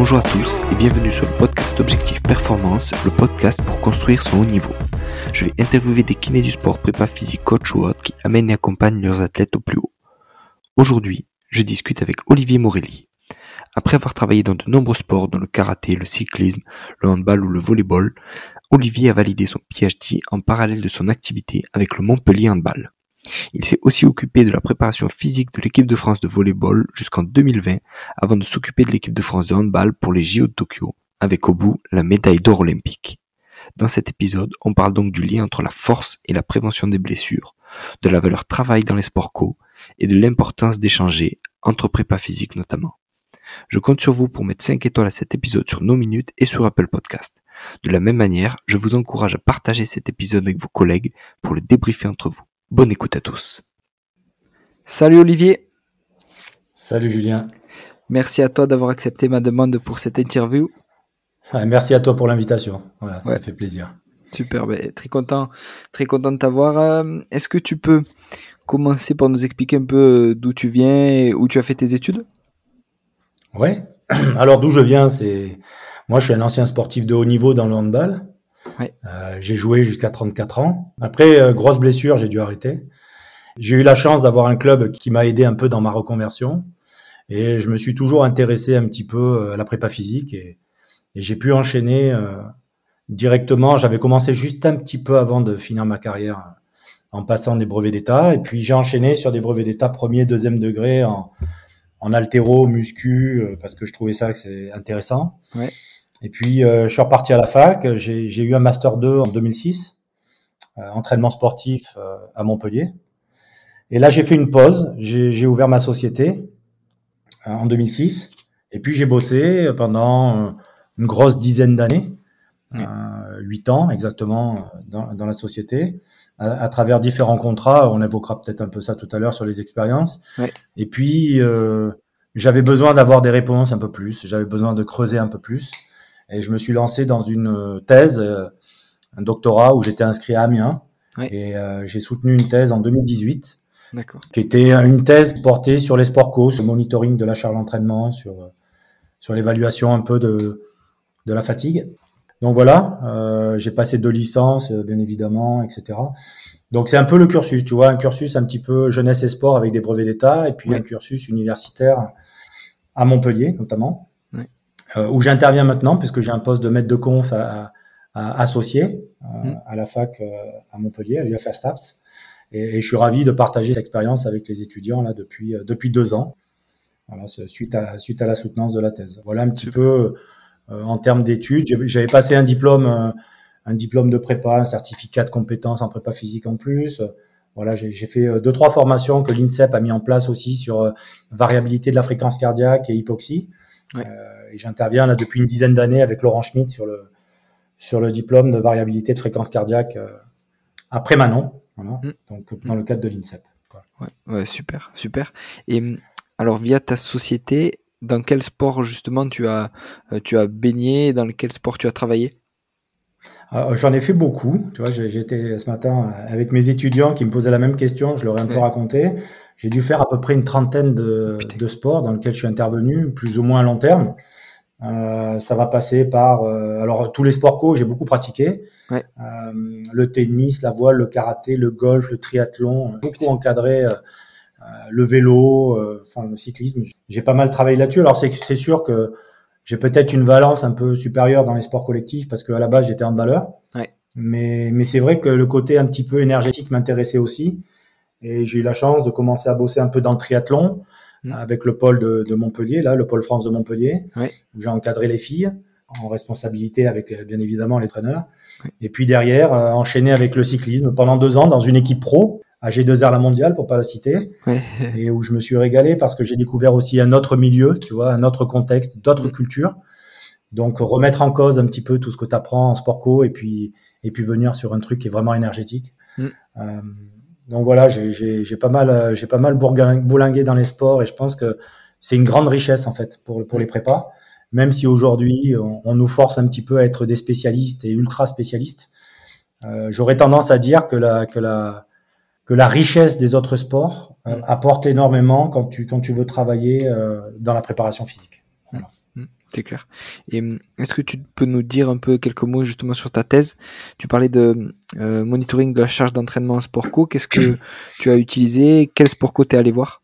Bonjour à tous et bienvenue sur le podcast Objectif Performance, le podcast pour construire son haut niveau. Je vais interviewer des kinés du sport, prépa physique, coach ou autres qui amènent et accompagnent leurs athlètes au plus haut. Aujourd'hui, je discute avec Olivier Morelli. Après avoir travaillé dans de nombreux sports, dont le karaté, le cyclisme, le handball ou le volleyball, Olivier a validé son PhD en parallèle de son activité avec le Montpellier Handball. Il s'est aussi occupé de la préparation physique de l'équipe de France de volleyball jusqu'en 2020 avant de s'occuper de l'équipe de France de handball pour les JO de Tokyo, avec au bout la médaille d'or olympique. Dans cet épisode, on parle donc du lien entre la force et la prévention des blessures, de la valeur travail dans les sports co et de l'importance d'échanger, entre prépa physique notamment. Je compte sur vous pour mettre 5 étoiles à cet épisode sur nos minutes et sur Apple Podcast. De la même manière, je vous encourage à partager cet épisode avec vos collègues pour le débriefer entre vous. Bonne écoute à tous. Salut Olivier. Salut Julien. Merci à toi d'avoir accepté ma demande pour cette interview. merci à toi pour l'invitation. Voilà, ça fait plaisir. Super, ben, très content, très content de t'avoir. Euh, est-ce que tu peux commencer par nous expliquer un peu d'où tu viens et où tu as fait tes études? Ouais. Alors d'où je viens, c'est moi je suis un ancien sportif de haut niveau dans le handball. Euh, j'ai joué jusqu'à 34 ans. Après, euh, grosse blessure, j'ai dû arrêter. J'ai eu la chance d'avoir un club qui m'a aidé un peu dans ma reconversion. Et je me suis toujours intéressé un petit peu euh, à la prépa physique. Et, j'ai pu enchaîner directement. J'avais commencé juste un petit peu avant de finir ma carrière en passant des brevets d'État. Et puis j'ai enchaîné sur des brevets d'État premier, deuxième degré en, en altéro, muscu, parce que je trouvais ça que c'est intéressant. Ouais. Et puis, euh, je suis reparti à la fac. J'ai eu un master 2 en 2006, euh, entraînement sportif euh, à Montpellier. Et là, j'ai fait une pause. J'ai ouvert ma société en 2006. Et puis, j'ai bossé pendant une grosse dizaine d'années, huit ans exactement, dans, dans la société, à, travers différents contrats. On évoquera peut-être un peu ça tout à l'heure sur les expériences. Ouais. Et puis, j'avais besoin d'avoir des réponses un peu plus. J'avais besoin de creuser un peu plus. Et je me suis lancé dans une euh, thèse, euh, un doctorat où j'étais inscrit à Amiens. Et euh, j'ai soutenu une thèse en 2018. Qui était une thèse portée sur les sports co, sur le monitoring de la charge d'entraînement, sur, sur l'évaluation un peu de, de la fatigue. Donc voilà, euh, j'ai passé deux licences, bien évidemment, etc. Donc c'est un peu le cursus, tu vois, un cursus un petit peu jeunesse et sport avec des brevets d'État, et puis un cursus universitaire à Montpellier notamment. Euh, où j'interviens maintenant, puisque j'ai un poste de maître de conf à, à, associé euh, mm. à la fac euh, à Montpellier, à l'UFA-STAPS. Et, et, je suis ravi de partager cette expérience avec les étudiants là depuis depuis deux ans. Voilà, suite à suite à la soutenance de la thèse. Voilà un petit peu en termes d'études. J'avais passé un diplôme un diplôme de prépa, un certificat de compétences en prépa physique en plus. Voilà, j'ai fait deux trois formations que l'INSEP a mis en place aussi sur variabilité de la fréquence cardiaque et hypoxie. Ouais et j'interviens là depuis une dizaine d'années avec Laurent Schmitt sur le, sur le diplôme de variabilité de fréquence cardiaque euh, après Manon, voilà, mm. donc dans le cadre de l'INSEP. Ouais, ouais, super, super. Et mm, alors via ta société, dans quel sport justement tu as, euh, tu as baigné, dans quel sport tu as travaillé? Euh, J'en ai fait beaucoup. Tu vois, j'étais ce matin avec mes étudiants qui me posaient la même question. Je leur ai un peu raconté. J'ai dû faire à peu près une trentaine de, de sports dans lesquels je suis intervenu, plus ou moins à long terme. Euh, ça va passer par euh, alors tous les sports co, j'ai beaucoup pratiqué. Ouais. Euh, le tennis, la voile, le karaté, le golf, le triathlon, beaucoup encadré. Euh, le vélo, enfin le cyclisme. J'ai pas mal travaillé là-dessus. Alors c'est sûr que j'ai peut-être une valence un peu supérieure dans les sports collectifs parce qu'à la base j'étais handballeur. Ouais. Mais, mais c'est vrai que le côté un petit peu énergétique m'intéressait aussi. Et j'ai eu la chance de commencer à bosser un peu dans le triathlon. Mm. avec le pôle de, de, Montpellier, là, le pôle France de Montpellier, où j'ai encadré les filles en responsabilité avec bien évidemment les traîneurs. Et puis derrière, euh, enchaîné avec le cyclisme pendant deux ans dans une équipe pro à G2R la mondiale pour pas la citer, et où je me suis régalé parce que j'ai découvert aussi un autre milieu, tu vois, un autre contexte, d'autres mm. cultures. Donc remettre en cause un petit peu tout ce que tu apprends en sport co et puis et puis venir sur un truc qui est vraiment énergétique. Mm. Euh, donc voilà, j'ai pas mal, euh, j'ai pas mal bourlingué dans les sports et je pense que c'est une grande richesse en fait pour pour les prépas. Même si aujourd'hui on, nous force un petit peu à être des spécialistes et ultra spécialistes, euh, j'aurais tendance à dire que la que la que la richesse des autres sports euh, mm. apporte énormément quand tu quand tu veux travailler euh, dans la préparation physique. C'est clair. Et hum, est-ce que tu peux nous dire un peu quelques mots justement sur ta thèse? Tu parlais de euh, monitoring de la charge d'entraînement en sport co. Qu'est-ce que tu as utilisé? Quel sport co t'es allé voir?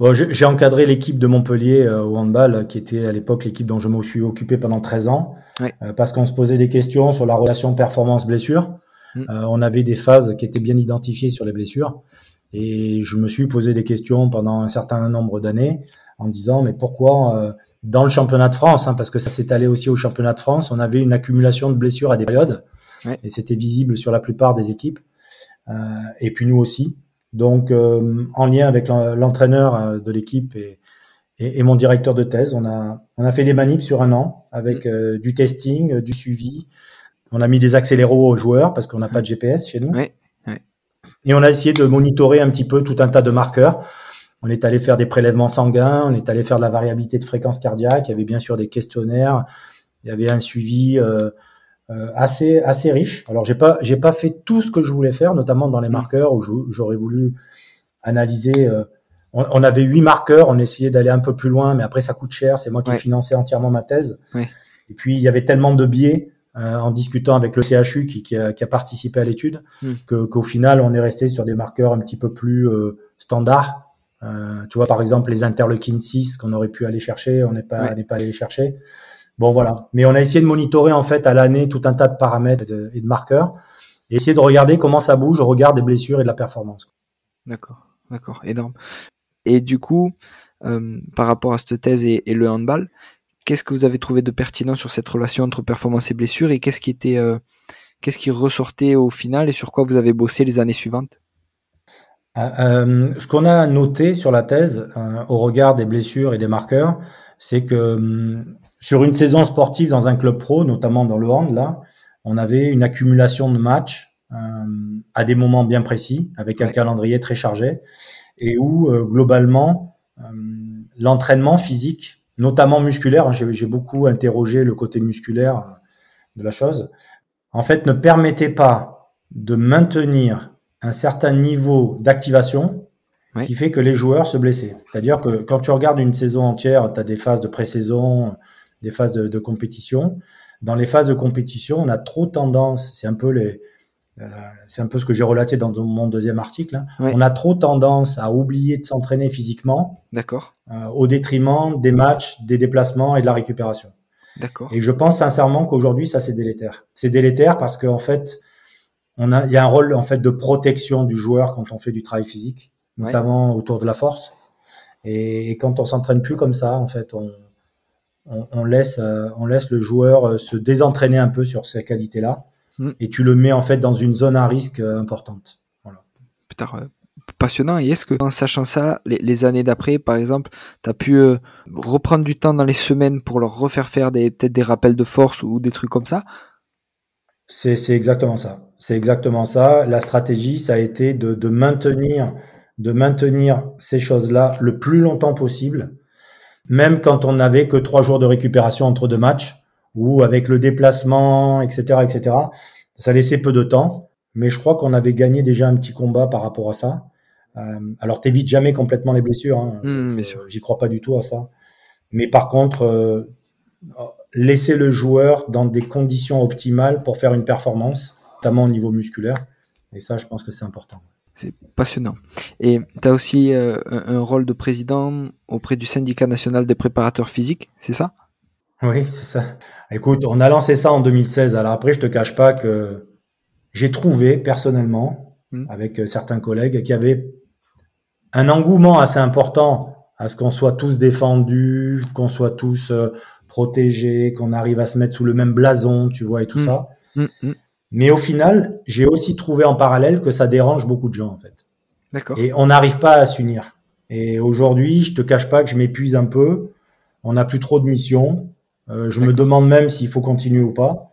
Bon, j'ai encadré l'équipe de Montpellier euh, au handball, qui était à l'époque l'équipe dont je me suis occupé pendant 13 ans, euh, parce qu'on se posait des questions sur la relation performance-blessure. Hum. on avait des phases qui étaient bien identifiées sur les blessures. Et je me suis posé des questions pendant un certain nombre d'années en disant mais pourquoi euh, dans le championnat de France, hein, parce que ça s'est allé aussi au championnat de France, on avait une accumulation de blessures à des périodes et c'était visible sur la plupart des équipes euh, et puis nous aussi. Donc euh, en lien avec l'entraîneur euh, de l'équipe et, et, et, mon directeur de thèse, on a on a fait des manips sur un an avec mm. euh, du testing, du suivi. On a mis des accéléros aux joueurs parce qu'on n'a pas de GPS chez nous. Et on a essayé de monitorer un petit peu tout un tas de marqueurs. On est allé faire des prélèvements sanguins, on est allé faire de la variabilité de fréquence cardiaque. Il y avait bien sûr des questionnaires. Il y avait un suivi euh, euh assez assez riche. Alors j'ai pas j'ai pas fait tout ce que je voulais faire, notamment dans les marqueurs où j'aurais voulu analyser. Euh, on, avait huit marqueurs, on essayait d'aller un peu plus loin, mais après ça coûte cher. C'est moi qui finançais entièrement ma thèse. Et puis il y avait tellement de biais euh, en discutant avec le CHU qui, qui, a, qui a, participé à l'étude, que qu'au final on est resté sur des marqueurs un petit peu plus euh, standards. Euh, tu vois par exemple les interleukines 6 qu'on aurait pu aller chercher, on n'est pas n'est pas allé les chercher. Bon voilà, mais on a essayé de monitorer en fait à l'année tout un tas de paramètres et de, marqueurs et essayer de regarder comment ça bouge au regard des blessures et de la performance. D'accord, d'accord, énorme. Et du coup, euh, par rapport à cette thèse et, et le handball, Qu'est-ce que vous avez trouvé de pertinent sur cette relation entre performance et blessure et qu'est-ce qui était, euh, qu'est-ce qui ressortait au final et sur quoi vous avez bossé les années suivantes? Euh, euh, Ce qu'on a noté sur la thèse, au regard des blessures et des marqueurs, c'est que hum, sur une saison sportive dans un club pro, notamment dans le hand, là, on avait une accumulation de matchs à des moments bien précis, avec un calendrier très chargé, et où globalement l'entraînement physique notamment musculaire. Hein, j'ai beaucoup interrogé le côté musculaire de la chose. En fait, ne permettait pas de maintenir un certain niveau d'activation qui fait que les joueurs se blessaient. C'est-à-dire que quand tu regardes une saison entière, tu as des phases de pré-saison, des phases de, de, compétition. Dans les phases de compétition, on a trop tendance, c'est un peu les, euh, c'est un peu ce que j'ai relaté dans mon deuxième article. Hein. On a trop tendance à oublier de s'entraîner physiquement. D'accord. Euh, au détriment des matchs, des déplacements et de la récupération. D'accord. Et je pense sincèrement qu'aujourd'hui, ça c'est délétère. C'est délétère parce qu'en fait, on a, il y a un rôle en fait de protection du joueur quand on fait du travail physique, notamment autour de la force. Et, quand on s'entraîne plus comme ça, en fait, on, on, laisse, euh, on laisse le joueur se désentraîner un peu sur ces qualités-là. Mm. et tu le mets en fait dans une zone à risque euh, importante. Voilà. Putain, euh, passionnant. Et est-ce que en sachant ça, les, années d'après, par exemple, tu as pu euh, reprendre du temps dans les semaines pour leur refaire faire des peut-être des rappels de force ou des trucs comme ça? C'est exactement ça. C'est exactement ça. La stratégie, ça a été de, de maintenir de maintenir ces choses-là le plus longtemps possible, même quand on n'avait que trois jours de récupération entre deux matchs ou avec le déplacement, etc., etc. Ça laissait peu de temps, mais je crois qu'on avait gagné déjà un petit combat par rapport à ça. Euh, alors, t'évites jamais complètement les blessures. Hein. Mmh, J'y crois pas du tout à ça. Mais par contre, euh, laisser le joueur dans des conditions optimales pour faire une performance, notamment au niveau musculaire. Et ça, je pense que c'est important. C'est passionnant. Et tu as aussi euh, un rôle de président auprès du syndicat national des préparateurs physiques, c'est ça? Oui, c'est ça. Écoute, on a lancé ça en 2016. Alors après, je te cache pas que j'ai trouvé personnellement, hmm. avec euh, certains collègues, qu'il y avait un engouement assez important à ce qu'on soit tous défendus, qu'on soit tous euh, protégés, qu'on arrive à se mettre sous le même blason, tu vois, et tout hmm. ça. Hmm, Mais au final, j'ai aussi trouvé en parallèle que ça dérange beaucoup de gens, en fait. D'accord. Et on n'arrive pas à s'unir. Et aujourd'hui, je te cache pas que je m'épuise un peu. On n'a plus trop de missions. Euh, je me demande même s'il faut continuer ou pas,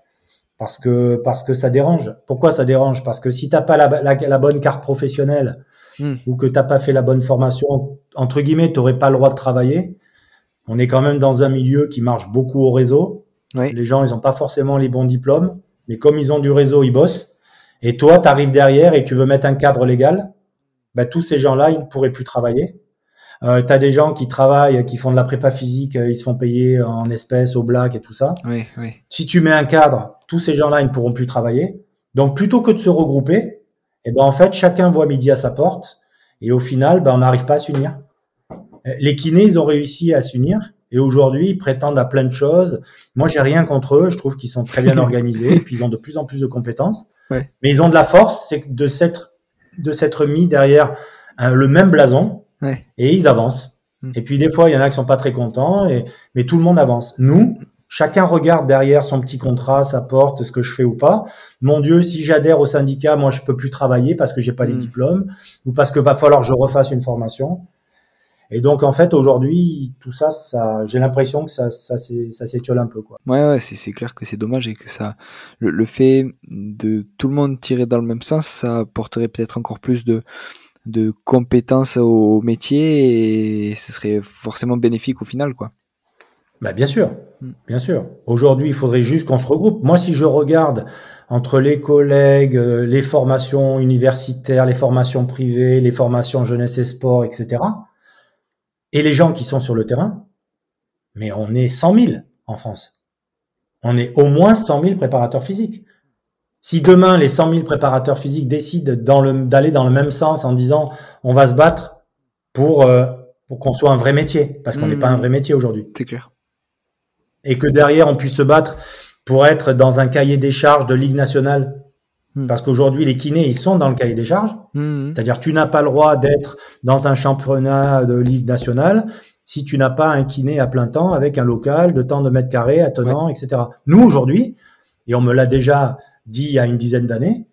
parce que parce que ça dérange. Pourquoi ça dérange? Parce que si t'as pas la, la, bonne carte professionnelle hmm. ou que t'as pas fait la bonne formation, entre guillemets, t'aurais pas le droit de travailler. On est quand même dans un milieu qui marche beaucoup au réseau. Les gens, ils ont pas forcément les bons diplômes, mais comme ils ont du réseau, ils bossent. Et toi, tu arrives derrière et tu veux mettre un cadre légal, bah, tous ces gens-là, ils ne pourraient plus travailler. Euh, tu as des gens qui travaillent, qui font de la prépa physique, euh, ils se font payer en espèces, au black et tout ça. Oui, oui. Si tu mets un cadre, tous ces gens-là, ils ne pourront plus travailler. Donc, plutôt que de se regrouper, eh ben, en fait, chacun voit midi à sa porte. Et au final, ben, on n'arrive pas à s'unir. Les kinés, ils ont réussi à s'unir. Et aujourd'hui, ils prétendent à plein de choses. Moi, j'ai rien contre eux. Je trouve qu'ils sont très bien organisés et puis ils ont de plus en plus de compétences. Ouais. Mais ils ont de la force, c'est de s'être de s'être mis derrière un- le même blason Ouais. et ils avancent. Mm. Et puis des fois, il y en a qui sont pas très contents, et, mais tout le monde avance. Nous, chacun regarde derrière son petit contrat, sa porte, ce que je fais ou pas. Mon Dieu, si j'adhère au syndicat, moi, je peux plus travailler parce que j'ai pas les Mm. diplômes ou parce que va falloir que je refasse une formation. Et donc, en fait, aujourd'hui, tout ça, ça, j'ai l'impression que ça, ça, s'é- ça s'étiole un peu, quoi. Ouais, ouais, c'est clair que c'est dommage et que ça, le, le fait de tout le monde tirer dans le même sens, ça apporterait peut-être encore plus de, de compétences au métier et ce serait forcément bénéfique au final, quoi. Bah, bien sûr, Mm. bien sûr. Aujourd'hui, il faudrait juste qu'on se regroupe. Moi, si je regarde entre les collègues, euh, les formations universitaires, les formations privées, les formations jeunesse et sport, etc., et les gens qui sont sur le terrain, mais on est 100 000 en France. On est au moins 100 000 préparateurs physiques. Si demain les 100 000 préparateurs physiques décident d'aller dans le même sens en disant on va se battre pour, euh, pour qu'on soit un vrai métier, parce qu'on n'est pas un vrai métier aujourd'hui C'est clair. et que derrière on puisse se battre pour être dans un cahier des charges de Ligue nationale. Hmm. Parce qu'aujourd'hui, les kinés, ils sont dans le cahier des charges. Mhm. C'est-à-dire, tu n'as pas le droit d'être dans un championnat de Ligue nationale si tu n'as pas un kiné à plein temps avec un local de temps de mètres carrés, attenant, etc. Nous, aujourd'hui, et on me l'a déjà dit il y a une dizaine d'années,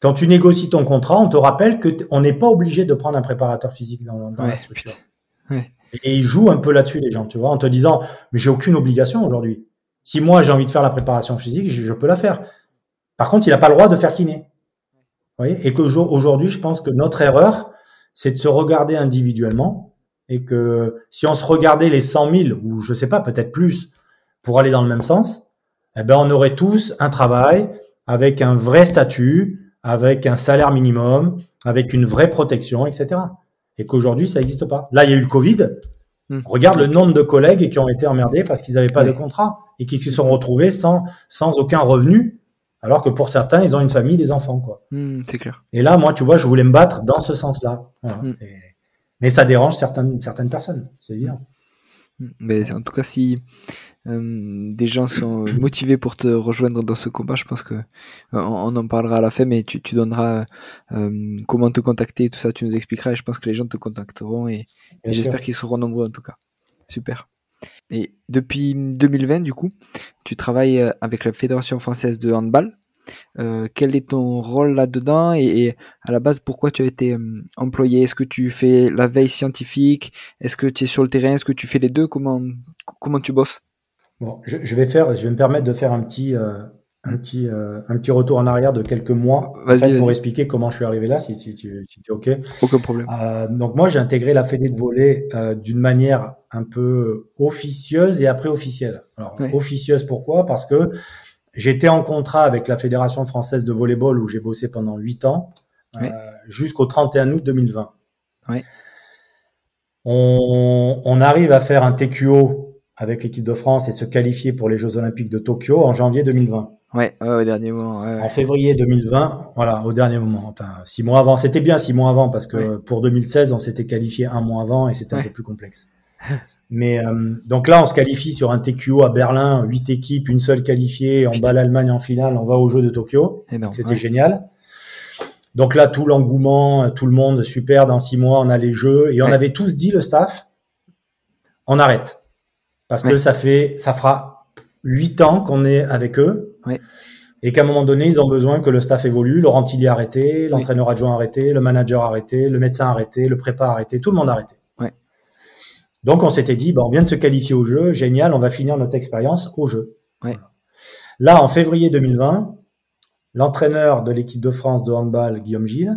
quand tu négocies ton contrat, on te rappelle que on n'est pas obligé de prendre un préparateur physique dans, dans la Ouais, structure. putain. Ouais. Et ils jouent un peu là-dessus, les gens, tu vois, en te disant, mais j'ai aucune obligation aujourd'hui. Si moi j'ai envie de faire la préparation physique, je, je peux la faire. Par contre, il n'a pas le droit de faire kiné. Vous voyez Et qu'aujourd'hui, je pense que notre erreur, c'est de se regarder individuellement et que si on se regardait les 100 000 ou je sais pas, peut-être plus, pour aller dans le même sens, eh ben on aurait tous un travail avec un vrai statut, avec un salaire minimum, avec une vraie protection, etc. Et qu'aujourd'hui, ça n'existe pas. Là, il y a eu le Covid. Hmm. Regarde le nombre de collègues qui ont été emmerdés parce qu'ils n'avaient pas de contrat et qui se sont retrouvés sans, sans aucun revenu, alors que pour certains, ils ont une famille, des enfants, quoi. Mhm, c'est clair. Et là, moi, tu vois, je voulais me battre dans ce sens-là. Voilà. Mm. Et- mais ça dérange certaines, certaines personnes, c'est évident. Mhm. Mais en tout cas, si euh, des gens sont motivés pour te rejoindre dans ce combat, je pense que euh, on, en parlera à la fin, mais tu, tu donneras euh, comment te contacter, tout ça, tu nous expliqueras et je pense que les gens te contacteront et, j'espère qu'ils seront nombreux en tout cas. Super. Et depuis 2020, du coup, tu travailles euh, avec la Fédération française de handball. Euh, quel est ton rôle là-dedans et, à la base, pourquoi tu as été euh, employé? Est-ce que tu fais la veille scientifique? Est-ce que tu es sur le terrain? Est-ce que tu fais les deux? Comment, comment tu bosses? Bon, je, vais faire, je vais me permettre de faire un petit, un petit, euh, un petit retour en arrière de quelques mois en Vas-y, fait, pour expliquer comment je suis arrivé là, si, si, tu si es ok. Aucun problème. Euh, donc moi, j'ai intégré la Fédé de volley euh, d'une manière un peu officieuse et après officielle. Alors officieuse pourquoi? Parce que j'étais en contrat avec la Fédération française de volleyball où j'ai bossé pendant huit ans euh, Ouais. jusqu'au 31 août 2020. Ouais. On, on arrive à faire un TQO avec l'équipe de France et se qualifier pour les Jeux Olympiques de Tokyo en janvier 2020. Ouais, ouais, au dernier moment. ouais. En février 2020, voilà, au dernier moment. Enfin, six mois avant. C'était bien six mois avant parce que pour 2016, on s'était qualifié un mois avant et c'était un peu plus complexe. Mais euh, donc là, on se qualifie sur un TQO à Berlin, huit équipes, une seule qualifiée. On Putain. bat l'Allemagne en finale, on va aux Jeux de Tokyo. C'était génial. Donc là, tout l'engouement, tout le monde, super, dans six mois, on a les Jeux. Et on avait tous dit, le staff, on arrête. Parce que ça fait, ça fera huit ans qu'on est avec eux. Ouais. Et qu'à un moment donné, ils ont besoin que le staff évolue. Laurent Tilly arrêté, l'entraîneur adjoint arrêté, le manager arrêté, le médecin arrêté, le prépa arrêté, tout le monde a arrêté. Ouais. Donc on s'était dit, bon, on vient de se qualifier au jeu, génial, on va finir notre expérience au jeu. Ouais. Là, en février 2020, l'entraîneur de l'équipe de France de handball, Guillaume Gilles,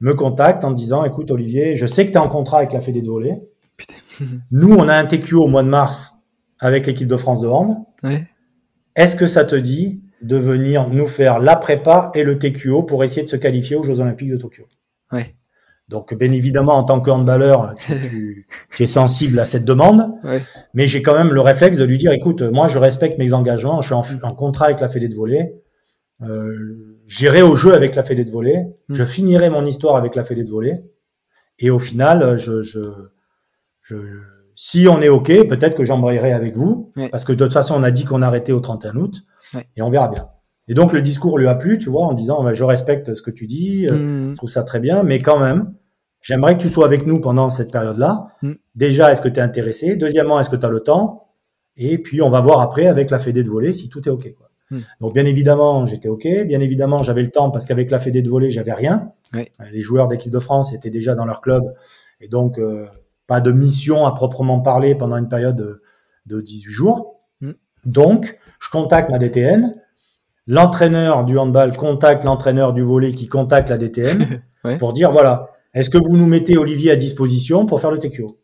me contacte en me disant, écoute Olivier, je sais que tu es en contrat avec la Fédé de volley. Nous, on a un TQO au mois de mars avec l'équipe de France de hand. Ouais. Est-ce que ça te dit de venir nous faire la prépa et le TQO pour essayer de se qualifier aux Jeux Olympiques de Tokyo? Ouais. Donc, bien évidemment, en tant que handballeur, tu, tu, es sensible à cette demande, mais j'ai quand même le réflexe de lui dire, écoute, moi, je respecte mes engagements, je suis en, en contrat avec la Fédé de volley, euh, j'irai au jeu avec la Fédé de volley, mm. je finirai mon histoire avec la Fédé de volley, et au final, je, je, je si on est OK, peut-être que j'embrayerai avec vous, parce que de toute façon, on a dit qu'on arrêtait au 31 août, et on verra bien. Et donc, le discours lui a plu, tu vois, en disant, bah, je respecte ce que tu dis, euh, mm. je trouve ça très bien, mais quand même, J'aimerais que tu sois avec nous pendant cette période-là. Mm. Déjà, est-ce que tu es intéressé? Deuxièmement, est-ce que tu as le temps? Et puis, on va voir après avec la Fédé de voler si tout est OK. Quoi. Mm. Donc, bien évidemment, j'étais OK. Bien évidemment, j'avais le temps parce qu'avec la Fédé de voler, j'avais rien. Les joueurs d'équipe de France étaient déjà dans leur club. Et donc, euh, pas de mission à proprement parler pendant une période de, de 18 jours. Mm. Donc, je contacte ma DTN. L'entraîneur du handball contacte l'entraîneur du volet qui contacte la DTN pour dire voilà, est-ce que vous nous mettez Olivier à disposition pour faire le TQO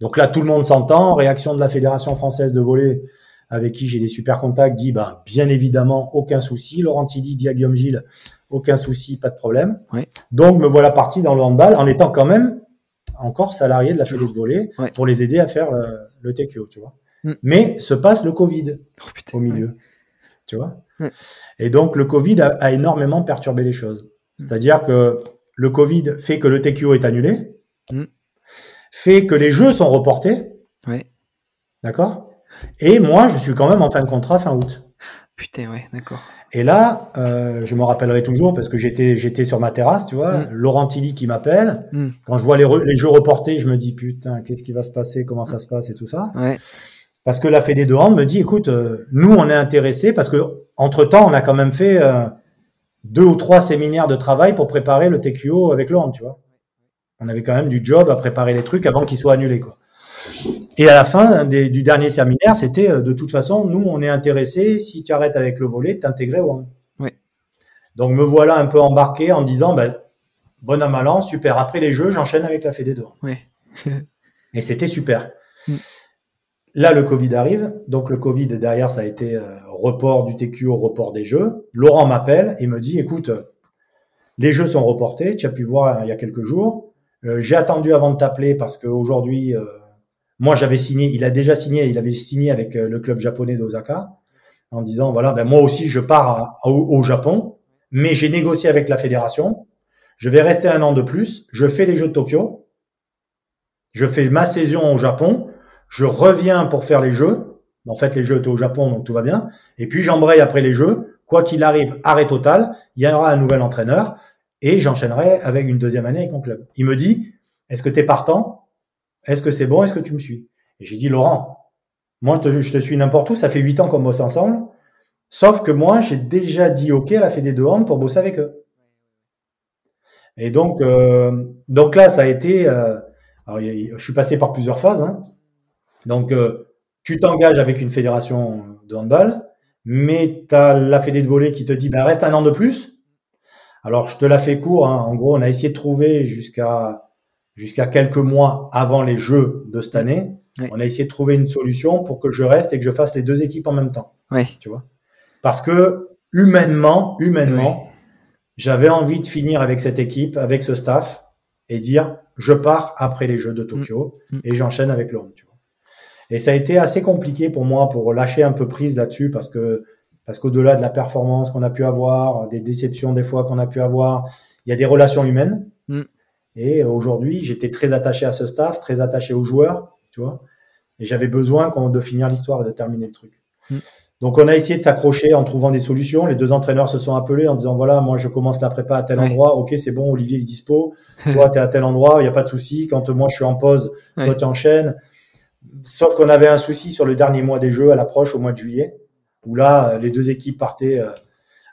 Donc là, tout le monde s'entend. Réaction de la Fédération française de volley, avec qui j'ai des super contacts, dit bah, bien évidemment, aucun souci. Laurent Tilly dit à Guillaume Gilles, aucun souci, pas de problème. Donc me voilà parti dans le handball en étant quand même encore salarié de la Fédé de volley pour les aider à faire le, TQO, tu vois. Mm. Mais se passe le Covid oh, au milieu, tu vois. Et donc le Covid a, a énormément perturbé les choses. C'est-à-dire que le Covid fait que le TQO est annulé, mm. fait que les jeux sont reportés. Ouais. D'accord Et moi, je suis quand même en fin de contrat fin août. Putain, ouais, d'accord. Et là, euh, je me rappellerai toujours parce que j'étais j'étais sur ma terrasse, tu vois, mm. Laurent Tilly qui m'appelle. Mm. Quand je vois les, les, jeux reportés, je me dis putain, qu'est-ce qui va se passer, comment ça se passe et tout ça. Ouais. Parce que la Fédé de hand me dit, écoute, euh, nous on est intéressés parce que entre temps, on a quand même fait euh, deux ou trois séminaires de travail pour préparer le TQO avec Laurent, tu vois. On avait quand même du job à préparer les trucs avant qu'ils soient annulés, quoi. Et à la fin du dernier séminaire, c'était euh, de toute façon, nous, on est intéressés, si tu arrêtes avec le volet, t'intégrer au Oui. Donc me voilà un peu embarqué en disant, ben, bon à mal super. Après les jeux, j'enchaîne avec la Fédé d'or. Oui. Et c'était super. Mm. Là, le Covid arrive. Donc, le Covid, derrière, ça a été euh, report du TQO, report des jeux. Laurent m'appelle et me dit, écoute, les jeux sont reportés. Tu as pu voir il y a quelques jours. Euh, j'ai attendu avant de t'appeler parce qu'aujourd'hui, euh, moi, j'avais signé, il a déjà signé, il avait signé avec le club japonais d'Osaka en disant, voilà, ben, moi aussi, je pars au, Japon, mais j'ai négocié avec la fédération. Je vais rester un an de plus. Je fais les jeux de Tokyo. Je fais ma saison au Japon je reviens pour faire les jeux. En fait, les jeux étaient au Japon, donc tout va bien. Et puis j'embraye après les jeux. Quoi qu'il arrive, arrêt total. Il y aura un nouvel entraîneur et j'enchaînerai avec une deuxième année avec mon club. Il me dit, est-ce que tu es partant? Est-ce que c'est bon? Est-ce que tu me suis? Et j'ai dit, Laurent, moi je te, suis n'importe où. Ça fait huit ans qu'on bosse ensemble. Sauf que moi, j'ai déjà dit OK à la Fédé de hand pour bosser avec eux. Et donc, euh, donc là, ça a été. Euh, alors, je suis passé par plusieurs phases. Hein. Donc, euh, tu t'engages avec une fédération de handball, mais tu as la fédé de volley qui te dit, ben, reste un an de plus. Alors, je te la fais court. Hein. En gros, on a essayé de trouver jusqu'à jusqu'à quelques mois avant les Jeux de cette année. On a essayé de trouver une solution pour que je reste et que je fasse les deux équipes en même temps. Oui. Tu vois? Parce que humainement, humainement, j'avais envie de finir avec cette équipe, avec ce staff, et dire je pars après les Jeux de Tokyo mm. Mm. et j'enchaîne avec. Tu vois et ça a été assez compliqué pour moi pour lâcher un peu prise là-dessus parce que parce qu'au-delà de la performance qu'on a pu avoir, des déceptions des fois qu'on a pu avoir, il y a des relations humaines. Mm. Et aujourd'hui, j'étais très attaché à ce staff, très attaché aux joueurs, tu vois. Et j'avais besoin de finir l'histoire et de terminer le truc. Mm. Donc on a essayé de s'accrocher en trouvant des solutions. Les deux entraîneurs se sont appelés en disant voilà, moi je commence la prépa à tel endroit. Ok, c'est bon, Olivier est dispo. Toi, tu es à tel endroit, il n'y a pas de souci. Quand moi je suis en pause, toi tu enchaînes. Sauf qu'on avait un souci sur le dernier mois des Jeux à l'approche au mois de juillet, où là, les deux équipes partaient euh,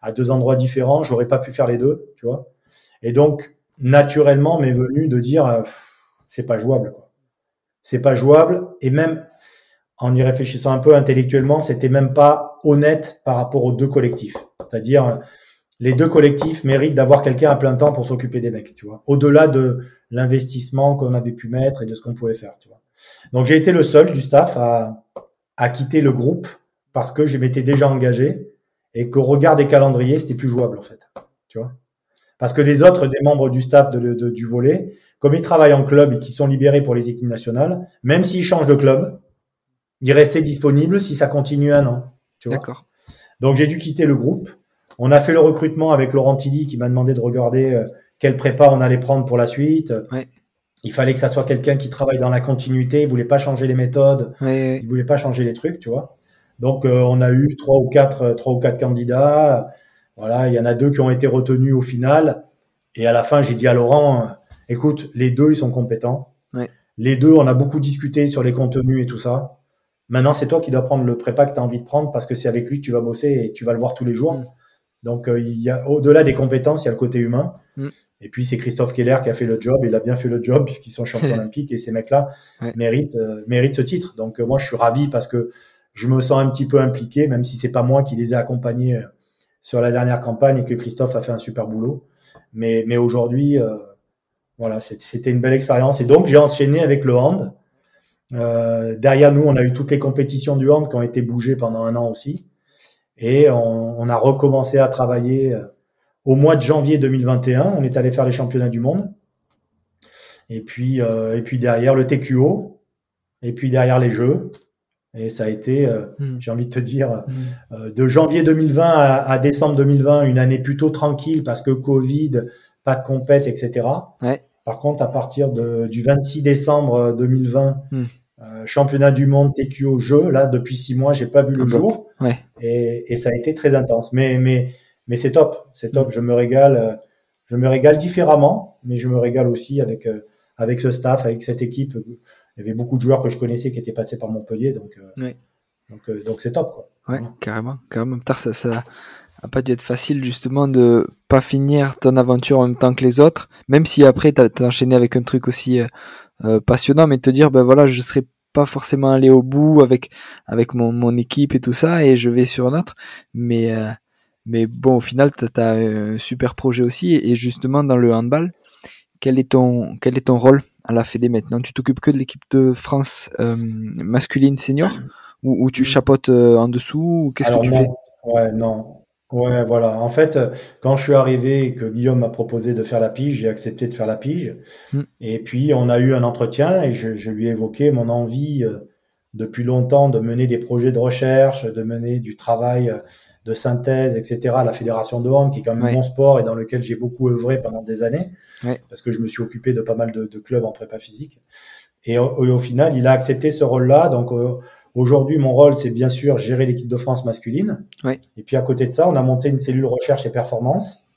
à deux endroits différents. J'aurais pas pu faire les deux, tu vois. Et donc, naturellement, m'est venu de dire, euh, c'est pas jouable. C'est pas jouable. Et même, en y réfléchissant un peu intellectuellement, c'était même pas honnête par rapport aux deux collectifs. C'est-à-dire, les deux collectifs méritent d'avoir quelqu'un à plein temps pour s'occuper des mecs, tu vois. Au-delà de l'investissement qu'on avait pu mettre et de ce qu'on pouvait faire, tu vois. Donc j'ai été le seul du staff à, à quitter le groupe parce que je m'étais déjà engagé et qu'au regard des calendriers, c'était plus jouable en fait. Tu vois Parce que les autres, des membres du staff de, du volet, comme ils travaillent en club et qui sont libérés pour les équipes nationales, même s'ils changent de club, ils restaient disponibles si ça continue un an. D'accord. Donc j'ai dû quitter le groupe. On a fait le recrutement avec Laurent Tilly qui m'a demandé de regarder euh, quel prépa on allait prendre pour la suite. Ouais. Il fallait que ça soit quelqu'un qui travaille dans la continuité. Il voulait pas changer les méthodes. Ouais, il voulait pas changer les trucs, tu vois. Donc euh, on a eu trois ou quatre, euh, trois ou quatre candidats. Voilà, il y en a deux qui ont été retenus au final. Et à la fin, j'ai dit à Laurent, écoute, les deux, ils sont compétents. Les deux, on a beaucoup discuté sur les contenus et tout ça. Maintenant, c'est toi qui dois prendre le prépa que tu as envie de prendre parce que c'est avec lui que tu vas bosser et tu vas le voir tous les jours. Mm. Donc, euh, il y a au-delà des compétences, il y a le côté humain. Mm. Et puis, c'est Christophe Keller qui a fait le job. Il a bien fait le job puisqu'ils sont champions olympiques et ces mecs-là méritent, euh, méritent ce titre. Donc, euh, moi, je suis ravi parce que je me sens un petit peu impliqué, même si c'est pas moi qui les ai accompagnés sur la dernière campagne et que Christophe a fait un super boulot. Mais, aujourd'hui, voilà, c'était une belle expérience. Et donc, j'ai enchaîné avec le hand. Euh, derrière nous, on a eu toutes les compétitions du hand qui ont été bougées pendant un an aussi. Et on, a recommencé à travailler euh, au mois de janvier 2021. On est allé faire les championnats du monde. Et puis, euh, et puis derrière le TQO. Et puis derrière les Jeux. Et ça a été, euh, hmm. j'ai envie de te dire, hmm. euh, de janvier 2020 à, à, décembre 2020, une année plutôt tranquille parce que Covid, pas de compète, etc. Ouais. Par contre, à partir de, du 26 décembre 2020, euh, championnat du monde TQO jeu. Là, depuis six mois, j'ai pas vu le ah jour. Ouais. Et, et, ça a été très intense. Mais, mais, mais c'est top. C'est top. Je me régale. Euh, je me régale différemment, mais je me régale aussi avec, euh, avec ce staff, avec cette équipe. Il y avait beaucoup de joueurs que je connaissais qui étaient passés par Montpellier. Donc, ouais. donc, donc c'est top. Quoi. Ouais, carrément. carrément. Ça, ça a pas dû être facile justement de pas finir ton aventure en même temps que les autres, même si après tu as, enchaîné avec un truc aussi euh, passionnant, mais te dire ben voilà, je serais pas forcément allé au bout avec avec mon, mon équipe et tout ça, et je vais sur un autre, mais euh, mais bon, au final, tu as, un super projet aussi, et justement dans le handball, quel est ton quel est ton rôle? À la Fédé maintenant Tu t'occupes que de l'équipe de France euh, masculine senior ou, ou tu chapotes en dessous Qu'est-ce que tu fais? Ouais, non. Ouais, voilà. En fait, quand je suis arrivé et que Guillaume m'a proposé de faire la pige, j'ai accepté de faire la pige. Hmm. Et puis, on a eu un entretien et je, je, lui ai évoqué mon envie euh, depuis longtemps de mener des projets de recherche, de mener du travail euh, de synthèse, etc. la Fédération de hand, qui est quand même mon sport et dans lequel j'ai beaucoup œuvré pendant des années, parce que je me suis occupé de pas mal de, de clubs en prépa physique. Et au, au, final, il a accepté ce rôle-là. Donc, euh, Aujourd'hui, mon rôle, c'est bien sûr gérer l'équipe de France masculine. Et puis à côté de ça, on a monté une cellule recherche et performance.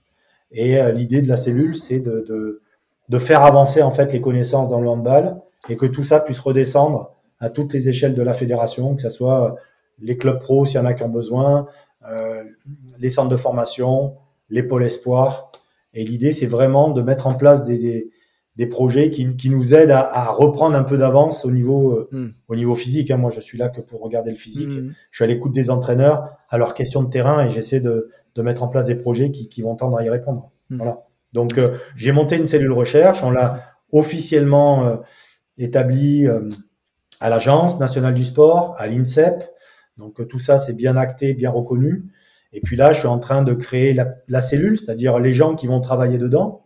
Et euh, l'idée de la cellule, c'est de, de, de, faire avancer en fait les connaissances dans le handball et que tout ça puisse redescendre à toutes les échelles de la fédération, que ce soit euh, les clubs pro s'il y en a qui ont besoin, les centres de formation, les pôles espoirs. Et l'idée, c'est vraiment de mettre en place des, des, des projets qui, qui nous aident à, à, reprendre un peu d'avance au niveau euh, hmm. au niveau physique. Hein. Moi, je suis là que pour regarder le physique. Hmm. Je suis à l'écoute des entraîneurs, à leurs questions de terrain, et j'essaie de, de mettre en place des projets qui, qui vont tendre à y répondre. Hmm. Voilà. Donc, euh, j'ai monté une cellule recherche. On l'a officiellement euh, établie à l'Agence nationale du sport, à l'INSEP. Donc, tout ça, c'est bien acté, bien reconnu. Et puis là, je suis en train de créer la, la cellule, c'est-à-dire les gens qui vont travailler dedans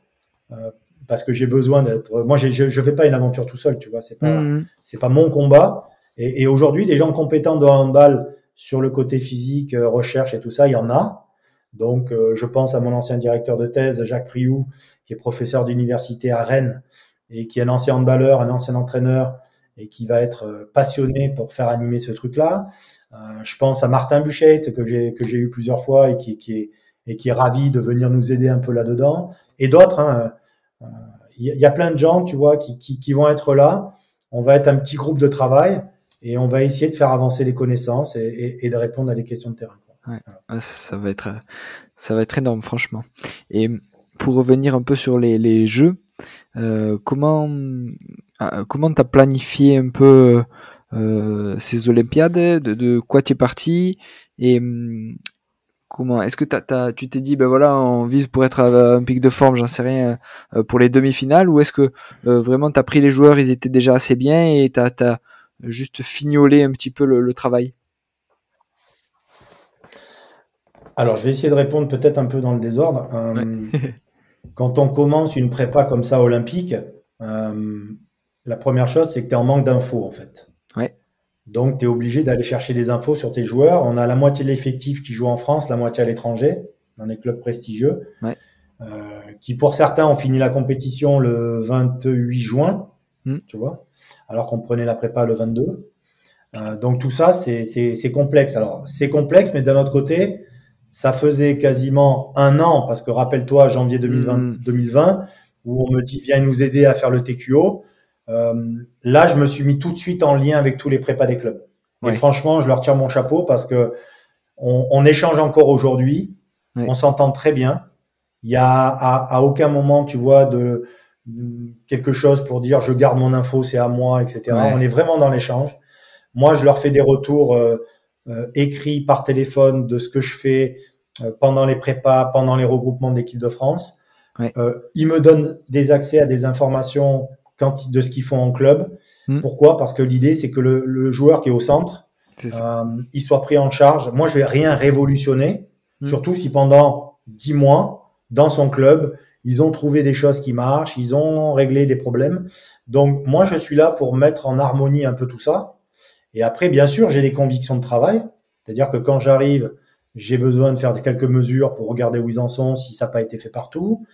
parce que j'ai besoin d'être. Moi, je ne fais pas une aventure tout seul, tu vois. C'est pas, mmh. c'est pas mon combat. Et, et aujourd'hui, des gens compétents de handball sur le côté physique, euh, recherche et tout ça, il y en a. Donc, euh, je pense à mon ancien directeur de thèse, Jacques Priou, qui est professeur d'université à Rennes et qui est un ancien handballeur, un ancien entraîneur et qui va être euh, passionné pour faire animer ce truc-là. Euh, je pense à Martin Buchette que j'ai que j'ai eu plusieurs fois et qui, est et qui est ravi de venir nous aider un peu là-dedans. Et d'autres. Hein, il y, a plein de gens, tu vois, qui, qui, vont être là. On va être un petit groupe de travail et on va essayer de faire avancer les connaissances et, de répondre à des questions de terrain. Ouais, ça va être, ça va être énorme, franchement. Et pour revenir un peu sur les, les jeux, euh, comment, euh, comment t'as planifié un peu euh, ces Olympiades? De, de quoi tu es parti? Et comment Est-ce que tu t'es dit ben voilà on vise pour être un pic de forme, j'en sais rien euh, pour les demi-finales? Ou est-ce que vraiment tu as pris les joueurs, ils étaient déjà assez bien et tu as, juste fignolé un petit peu le, travail? Alors je vais essayer de répondre peut-être un peu dans le désordre. Euh, quand on commence une prépa comme ça olympique, euh, la première chose, c'est que tu es en manque d'infos, en fait. Ouais. Donc, tu es obligé d'aller chercher des infos sur tes joueurs. On a la moitié de l'effectif qui joue en France, la moitié à l'étranger, dans des clubs prestigieux. Ouais. Euh, qui, pour certains, ont fini la compétition le 28 juin, Mm. tu vois, alors qu'on prenait la prépa le 22. Euh, donc, tout ça, c'est c'est complexe. Alors, c'est complexe, mais d'un autre côté, ça faisait quasiment un an, parce que rappelle-toi, janvier 2020, Mm. 2020, où on me dit, viens nous aider à faire le TQO. Euh, là, je me suis mis tout de suite en lien avec tous les prépas des clubs. Et franchement, je leur tire mon chapeau parce que on, on échange encore aujourd'hui. On s'entend très bien. Il y a à, à aucun moment, tu vois, de quelque chose pour dire je garde mon info, c'est à moi, etc. On est vraiment dans l'échange. Moi, je leur fais des retours euh, euh, écrits par téléphone de ce que je fais euh, pendant les prépas, pendant les regroupements d'équipe de France. Ouais. Euh, ils me donnent des accès à des informations quand, de ce qu'ils font en club. Mm. Pourquoi? Parce que l'idée, c'est que le, le joueur qui est au centre, euh, il soit pris en charge. Moi, je vais rien révolutionner, Mm. surtout si pendant dix mois, dans son club, ils ont trouvé des choses qui marchent, ils ont réglé des problèmes. Donc, moi, je suis là pour mettre en harmonie un peu tout ça. Et après, bien sûr, j'ai des convictions de travail. C'est-à-dire que quand j'arrive, j'ai besoin de faire quelques mesures pour regarder où ils en sont, si ça n'a pas été fait partout.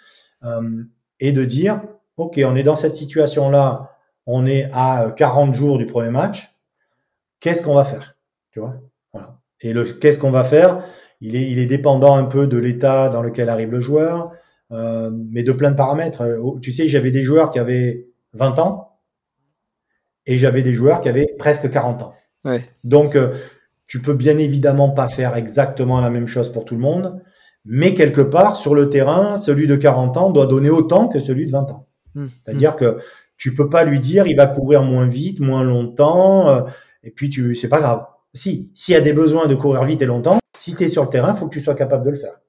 Euh, et de dire, OK, on est dans cette situation-là, on est à 40 jours du premier match. Qu'est-ce qu'on va faire? Tu vois? Voilà. Et le qu'est-ce qu'on va faire? Il est, il est dépendant un peu de l'état dans lequel arrive le joueur, euh, mais de plein de paramètres. Euh, Tu sais, j'avais des joueurs qui avaient 20 ans et j'avais des joueurs qui avaient presque 40 ans. Ouais. Donc, euh, tu peux bien évidemment pas faire exactement la même chose pour tout le monde, mais quelque part, sur le terrain, celui de 40 ans doit donner autant que celui de 20 ans. Mm. C'est-à-dire que tu peux pas lui dire il va courir moins vite, moins longtemps, euh, et puis tu c'est pas grave. Si, s'il y a des besoins de courir vite et longtemps, si tu es sur le terrain, il faut que tu sois capable de le faire.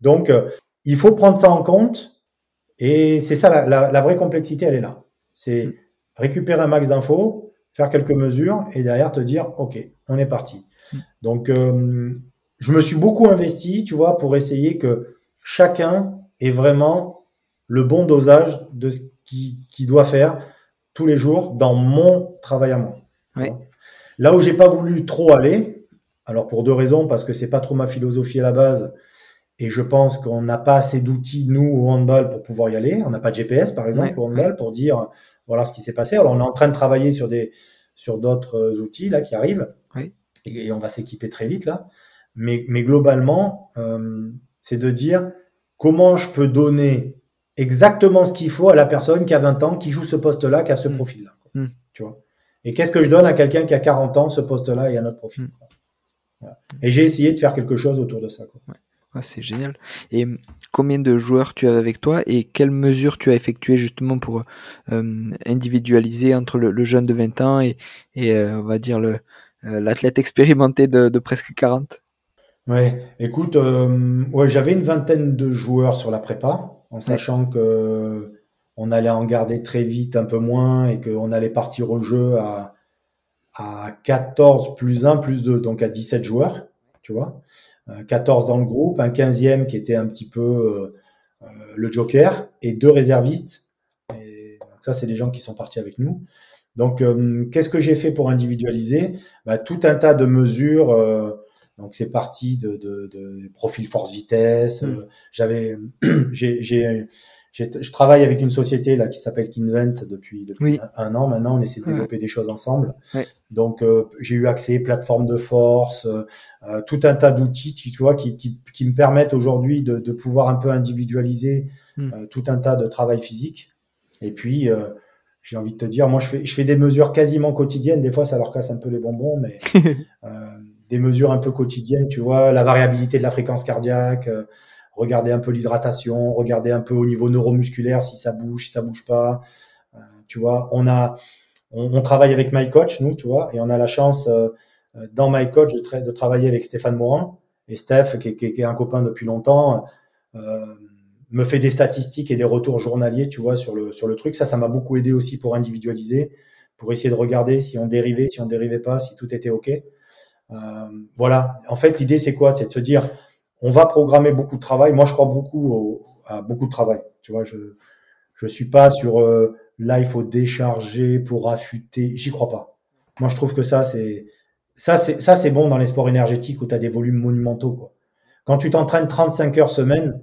Donc, euh, il faut prendre ça en compte, et c'est ça, la, la, la vraie complexité, elle est là. C'est Mm. Récupérer un max d'infos, faire quelques mesures, et derrière te dire, OK, on est parti. Donc, euh, je me suis beaucoup investi, tu vois, pour essayer que chacun ait vraiment le bon dosage de ce qu'il doit faire tous les jours dans mon travail à moi. Là où j'ai pas voulu trop aller, alors pour deux raisons, parce que c'est pas trop ma philosophie à la base, et je pense qu'on n'a pas assez d'outils, nous, au handball, pour pouvoir y aller. On n'a pas de GPS, par exemple, Ouais, au handball, pour dire voilà ce qui s'est passé. Alors, on est en train de travailler sur des sur d'autres euh, outils là qui arrivent, Oui. et, et on va s'équiper très vite là. Mais, mais globalement, euh, c'est de dire comment je peux donner exactement ce qu'il faut à la personne qui a 20 ans, qui joue ce poste-là, qui a ce Mm. profil-là. Mm. Tu vois Et qu'est-ce que je donne à quelqu'un qui a 40 ans, ce poste-là, et un autre profil Mm. Voilà. Et j'ai essayé de faire quelque chose autour de ça. Quoi. Ah, c'est génial. Et hum, combien de joueurs tu avais avec toi et quelles mesures tu as effectuées justement pour euh, individualiser entre le, le jeune de 20 ans et, et euh, on va dire le euh, l'athlète expérimenté de, de presque 40 Ouais, écoute, euh, ouais, j'avais une vingtaine de joueurs sur la prépa, en sachant que on allait en garder très vite un peu moins et qu'on allait partir au jeu à, à 14 plus 1 plus 2, donc à 17 joueurs, tu vois. Euh, 14 dans le groupe, un 15e qui était un petit peu euh, euh, le joker et deux réservistes. Et donc ça, c'est des gens qui sont partis avec nous. Donc, euh, qu'est-ce que j'ai fait pour individualiser? Bah, Tout un tas de mesures. euh, donc c'est parti de, de, de profil force-vitesse. Mm. Euh, J'avais, j'ai- je travaille avec une société là qui s'appelle Kinvent depuis, depuis Oui. un, an maintenant. On essaie de Ouais. développer des choses ensemble. Ouais. Donc euh, j'ai eu accès plateforme de force, euh, euh, tout un tas d'outils, tu vois, qui, qui, qui me permettent aujourd'hui de, de pouvoir un peu individualiser Mm. euh, tout un tas de travail physique. Et puis j'ai envie de te dire, moi je fais, je fais des mesures quasiment quotidiennes. Des fois ça leur casse un peu les bonbons, mais des mesures un peu quotidiennes, tu vois, la variabilité de la fréquence cardiaque, regarder un peu l'hydratation, regarder un peu au niveau neuromusculaire si ça bouge, si ça bouge pas. Euh, tu vois, on a, on, travaille avec MyCoach, nous, tu vois, et on a la chance euh, euh, dans MyCoach de, tra- de travailler avec Stéphane Morin. Et Steph, qui, est- un copain depuis longtemps, me fait des statistiques et des retours journaliers, tu vois, sur le, sur le truc. Ça, ça m'a beaucoup aidé aussi pour individualiser, pour essayer de regarder si on dérivait, si on dérivait pas, si tout était OK. Voilà. En fait, l'idée, c'est quoi? C'est de se dire, on va programmer beaucoup de travail. Moi, je crois beaucoup à beaucoup de travail. Tu vois, je je suis pas sur euh, là il faut décharger pour affûter. J'y crois pas. Moi, je trouve que ça c'est ça c'est ça c'est bon dans les sports énergétiques où tu as des volumes monumentaux quoi. Quand tu t'entraînes 35 heures semaine,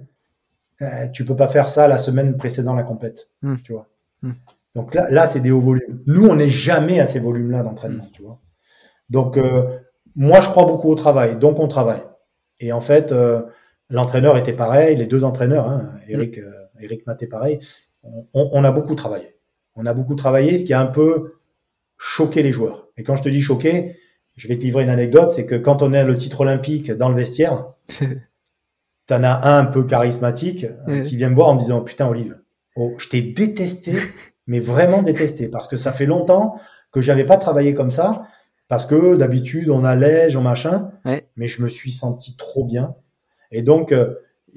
euh, tu peux pas faire ça la semaine précédant la compète, hmm. tu vois. Hmm. Donc là, là c'est des hauts volumes. Nous, on n'est jamais à ces volumes-là d'entraînement, hmm. tu vois. Donc euh, moi, je crois beaucoup au travail, donc on travaille. Et en fait, euh, l'entraîneur était pareil, les deux entraîneurs, hein, Eric, euh, Eric Maté pareil, on, on, a beaucoup travaillé. On a beaucoup travaillé, ce qui a un peu choqué les joueurs. Et quand je te dis choqué, je vais te livrer une anecdote, c'est que quand on a le titre olympique dans le vestiaire, t'en as un un peu charismatique euh, qui vient me voir en me disant putain Olive, oh, je t'ai détesté, mais vraiment détesté, parce que ça fait longtemps que j'avais pas travaillé comme ça, parce que d'habitude on allège, on machin, mais je me suis senti trop bien. Et donc euh,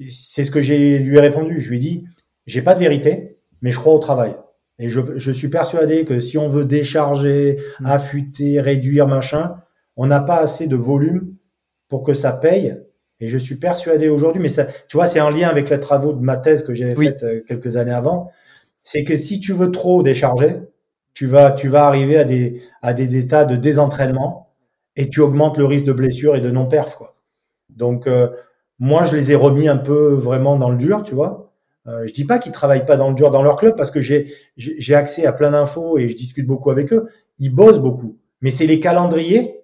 c'est ce que j'ai lui ai répondu. Je lui ai dit j'ai pas de vérité, mais je crois au travail. Et je, je suis persuadé que si on veut décharger, mm. affûter, réduire, machin, on n'a pas assez de volume pour que ça paye. Et je suis persuadé aujourd'hui, mais ça, tu vois, c'est en lien avec les travaux de ma thèse que j'avais faite euh, quelques années avant. C'est que si tu veux trop décharger, tu vas, arriver à des, états de désentraînement et tu augmentes le risque de blessure et de non-perf. Donc, euh, moi, je les ai remis un peu vraiment dans le dur, tu vois. Euh, je dis pas qu'ils travaillent pas dans le dur dans leur club parce que j'ai, j'ai accès à plein d'infos et je discute beaucoup avec eux. Ils bossent beaucoup. Mais c'est les calendriers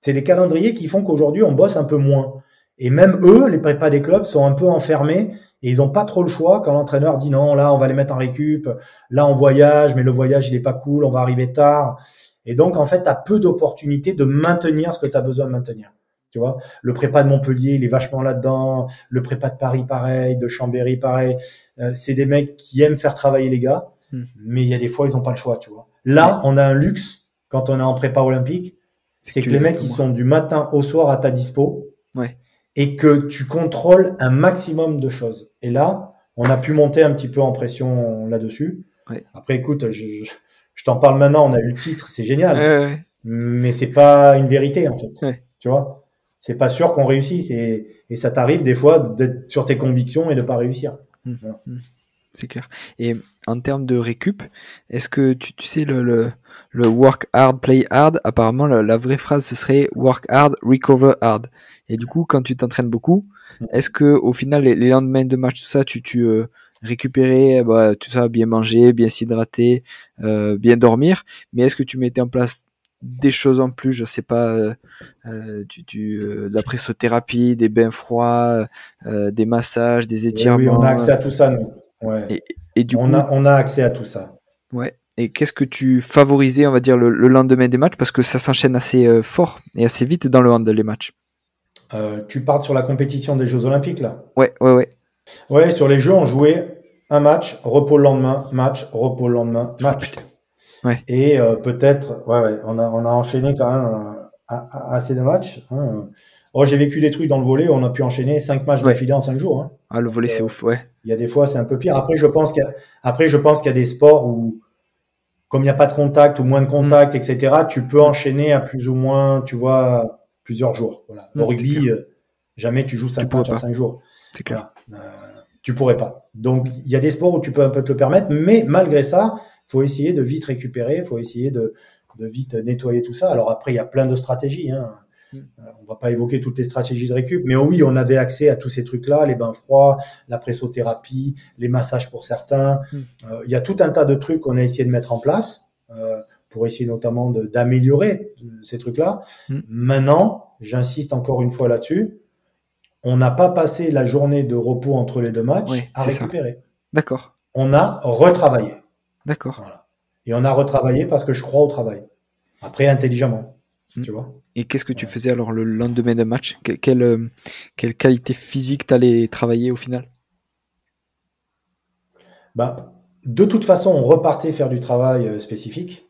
c'est les calendriers qui font qu'aujourd'hui, on bosse un peu moins. Et même eux, les prépas des clubs, sont un peu enfermés et ils n'ont pas trop le choix quand l'entraîneur dit non, là, on va les mettre en récup, là, on voyage, mais le voyage, il est pas cool, on va arriver tard. Et donc, en fait, tu as peu d'opportunités de maintenir ce que tu as besoin de maintenir. Tu vois, le prépa de Montpellier, il est vachement là-dedans. Le prépa de Paris, pareil. De Chambéry, pareil. Euh, c'est des mecs qui aiment faire travailler les gars, hmm. mais il y a des fois, ils n'ont pas le choix, tu vois. Là, on a un luxe quand on est en prépa olympique, c'est que, les mecs, ils sont du matin au soir à ta dispo. Ouais. Et que tu contrôles un maximum de choses. Et là, on a pu monter un petit peu en pression là-dessus. Ouais. Après, écoute, je, je, t'en parle maintenant, on a eu le titre, c'est génial. Ouais, mais c'est pas une vérité, en fait. Tu vois? C'est pas sûr qu'on réussisse. Et, et ça t'arrive des fois d'être sur tes convictions et de pas réussir. Mmh. Mmh. C'est clair. Et en termes de récup, est-ce que tu, tu sais le, le le work hard, play hard, apparemment la, vraie phrase ce serait work hard, recover hard. Et du coup, quand tu t'entraînes beaucoup, est-ce que au final les, lendemains de match, tout ça, tu, tu euh, récupérais bah, tout ça, bien manger, bien s'hydrater, euh, bien dormir, mais est-ce que tu mettais en place des choses en plus, je sais pas, euh, euh du, du, de la pressothérapie, des bains froids, des massages, des étirements. Oui, on a accès à tout ça, nous. Ouais. Et, du on a on a accès à tout ça. Ouais. Et qu'est-ce que tu favorisais, on va dire, le, lendemain des matchs? Parce que ça s'enchaîne assez euh, fort et assez vite dans le hand, les matchs. Euh, tu parles sur la compétition des Jeux Olympiques, là? Ouais, ouais, ouais. Ouais, sur les Jeux, on jouait un match, repos le lendemain, match, repos le lendemain, match. ouais. Et euh, peut-être, ouais, ouais, on a, on a enchaîné quand même assez de matchs. Hein. Oh, j'ai vécu des trucs dans le volet, on a pu enchaîner cinq matchs ouais. d'affilée en cinq jours. Hein. Ah, le volet, c'est ouf, ouais. Il y a des fois, c'est un peu pire. Après, je pense qu'il après, je pense qu'il y a des sports où comme il n'y a pas de contact ou moins de contact, mm. etc., tu peux enchaîner à plus ou moins, tu vois, plusieurs jours. Voilà. Au rugby, euh, jamais tu joues 5 matchs en 5 jours. C'est clair. Euh, tu pourrais pas. Donc, il y a des sports où tu peux un peu te le permettre, mais malgré ça, faut essayer de vite récupérer, faut essayer de, de vite nettoyer tout ça. Alors après, il y a plein de stratégies. Hein. Mm. Euh, on va pas évoquer toutes les stratégies de récup, mais oui, on avait accès à tous ces trucs-là, les bains froids, la pressothérapie, les massages pour certains. Mm. Euh, il y a tout un tas de trucs qu'on a essayé de mettre en place euh, pour essayer notamment d'améliorer ces trucs-là. Mm. Maintenant, j'insiste encore une fois là-dessus, on n'a pas passé la journée de repos entre les deux matchs à récupérer. D'accord. On a retravaillé. D'accord. Et on a retravaillé parce que je crois au travail. Après, intelligemment. Tu vois et qu'est-ce que tu faisais alors le lendemain d'un match? Quelle, euh, quelle, qualité physique tu allais travailler au final? Bah, De toute façon, on repartait faire du travail euh, spécifique.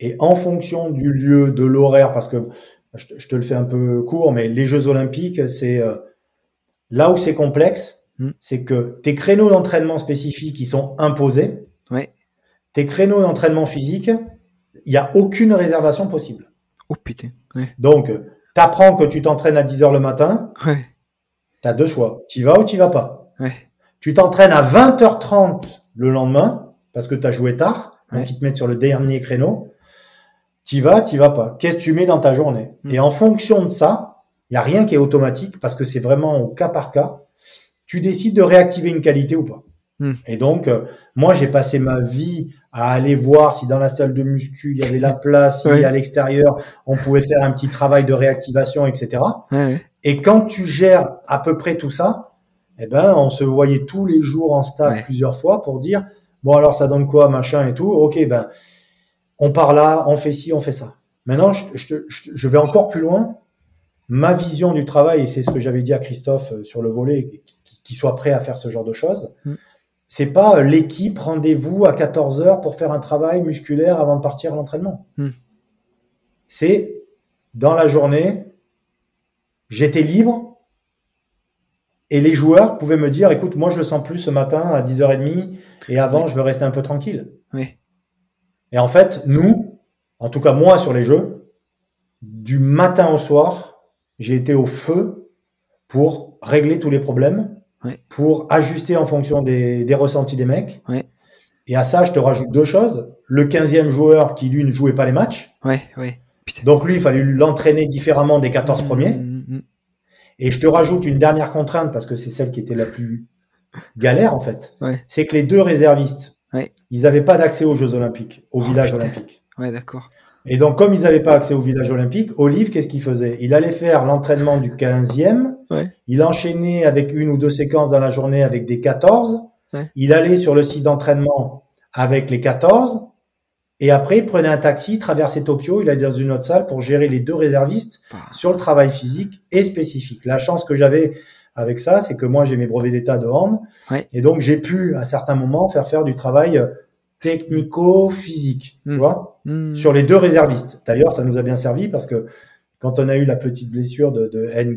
Et en fonction du lieu, de l'horaire, parce que je, te le fais un peu court, mais les Jeux Olympiques, c'est euh, là où c'est complexe, hmm. c'est que tes créneaux d'entraînement spécifiques, ils sont imposés. Tes créneaux d'entraînement physique, il n'y a aucune réservation possible. Oh putain. Donc, tu apprends que tu t'entraînes à 10 heures le matin. tu as deux choix. Tu vas ou tu vas pas. Tu t'entraînes à 20h30 le lendemain parce que tu as joué tard, donc ils te mettent sur le dernier créneau. Tu vas, tu vas pas. Qu'est-ce que tu mets dans ta journée mm. Et en fonction de ça, il y a rien qui est automatique parce que c'est vraiment au cas par cas. Tu décides de réactiver une qualité ou pas. Mm. Et donc, euh, moi, j'ai passé ma vie à aller voir si dans la salle de muscu il y avait la place, si à l'extérieur on pouvait faire un petit travail de réactivation, etc. Et quand tu gères à peu près tout ça, eh ben on se voyait tous les jours en staff plusieurs fois pour dire bon alors ça donne quoi machin et tout. Ok ben on part là, on fait ci, on fait ça. Maintenant je, je, je vais encore plus loin. Ma vision du travail et c'est ce que j'avais dit à Christophe euh, sur le volet, qu'il soit prêt à faire ce genre de choses. Mm c'est pas euh, l'équipe rendez-vous à 14 heures pour faire un travail musculaire avant de partir à l'entraînement. Hmm. C'est dans la journée, j'étais libre et les joueurs pouvaient me dire, écoute, moi je le sens plus ce matin à 10h30 et avant je veux rester un peu tranquille. Oui. Et en fait, nous, en tout cas moi sur les jeux, du matin au soir, j'ai été au feu pour régler tous les problèmes pour ajuster en fonction des, des ressentis des mecs. Ouais. Et à ça, je te rajoute deux choses. Le 15e joueur qui, lui, ne jouait pas les matchs. Ouais, ouais. Donc, lui, il fallait l'entraîner différemment des 14 mmh, premiers. Mmh, mmh. Et je te rajoute une dernière contrainte parce que c'est celle qui était la plus galère, en fait. Ouais. C'est que les deux réservistes, ouais. ils n'avaient pas d'accès aux Jeux Olympiques, au oh, village olympique. Ouais, d'accord. Et donc, comme ils n'avaient pas accès au village olympique, Olive, qu'est-ce qu'il faisait? Il allait faire l'entraînement du 15e. Il enchaînait avec une ou deux séquences dans la journée avec des 14. Il allait sur le site d'entraînement avec les 14. Et après, il prenait un taxi, traversait Tokyo, il allait dans une autre salle pour gérer les deux réservistes ah. sur le travail physique et spécifique. La chance que j'avais avec ça, c'est que moi, j'ai mes brevets d'état de hand. Et donc, j'ai pu, à certains moments, faire faire du travail technico-physique, tu hmm. vois, hmm. sur les deux réservistes. D'ailleurs, ça nous a bien servi parce que quand on a eu la petite blessure de, de N.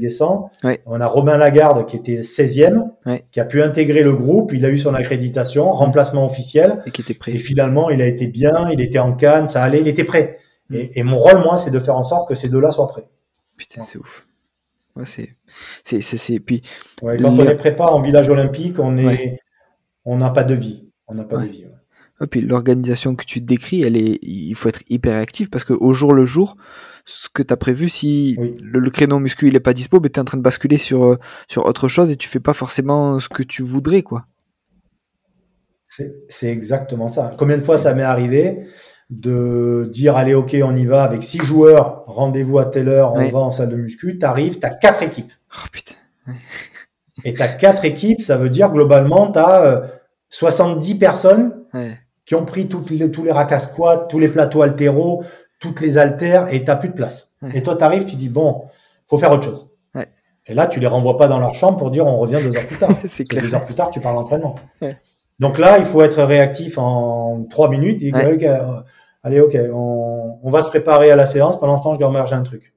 on a Romain Lagarde qui était 16e, qui a pu intégrer le groupe, il a eu son accréditation, remplacement officiel, et qui était prêt. Et finalement, il a été bien, il était en canne, ça allait, il était prêt. Hmm. Et, mon rôle, moi, c'est de faire en sorte que ces deux-là soient prêts. Putain, c'est ouf. Ouais, c'est, c'est, c'est, puis. quand on est prépa en village olympique, on est, on n'a pas de vie. On n'a pas de vie. Et puis l'organisation que tu décris, elle est, il faut être hyper actif parce que au jour le jour, ce que tu as prévu, si le, créneau muscu il est pas dispo, ben tu es en train de basculer sur, euh, sur autre chose et tu fais pas forcément ce que tu voudrais, quoi. C'est exactement ça. Combien de fois ça m'est arrivé de dire allez ok on y va avec six joueurs, rendez-vous à telle heure, on va en salle de muscu, t'arrives, t'as quatre équipes. Oh putain. et t'as quatre équipes, ça veut dire globalement t'as euh, 70 personnes qui ont pris toutes les, tous les rack tous les plateaux altéro, toutes les haltères et t'as plus de place. Et toi, tu arrives, tu dis bon, faut faire autre chose. Et là, tu les renvoies pas dans leur chambre pour dire on revient deux heures plus tard. c'est clair. Deux heures plus tard, tu parles d'entraînement. Donc là, il faut être réactif en trois minutes. Et euh, allez, ok, on, on, va se préparer à la séance. Pendant ce temps, je dois immerger un truc.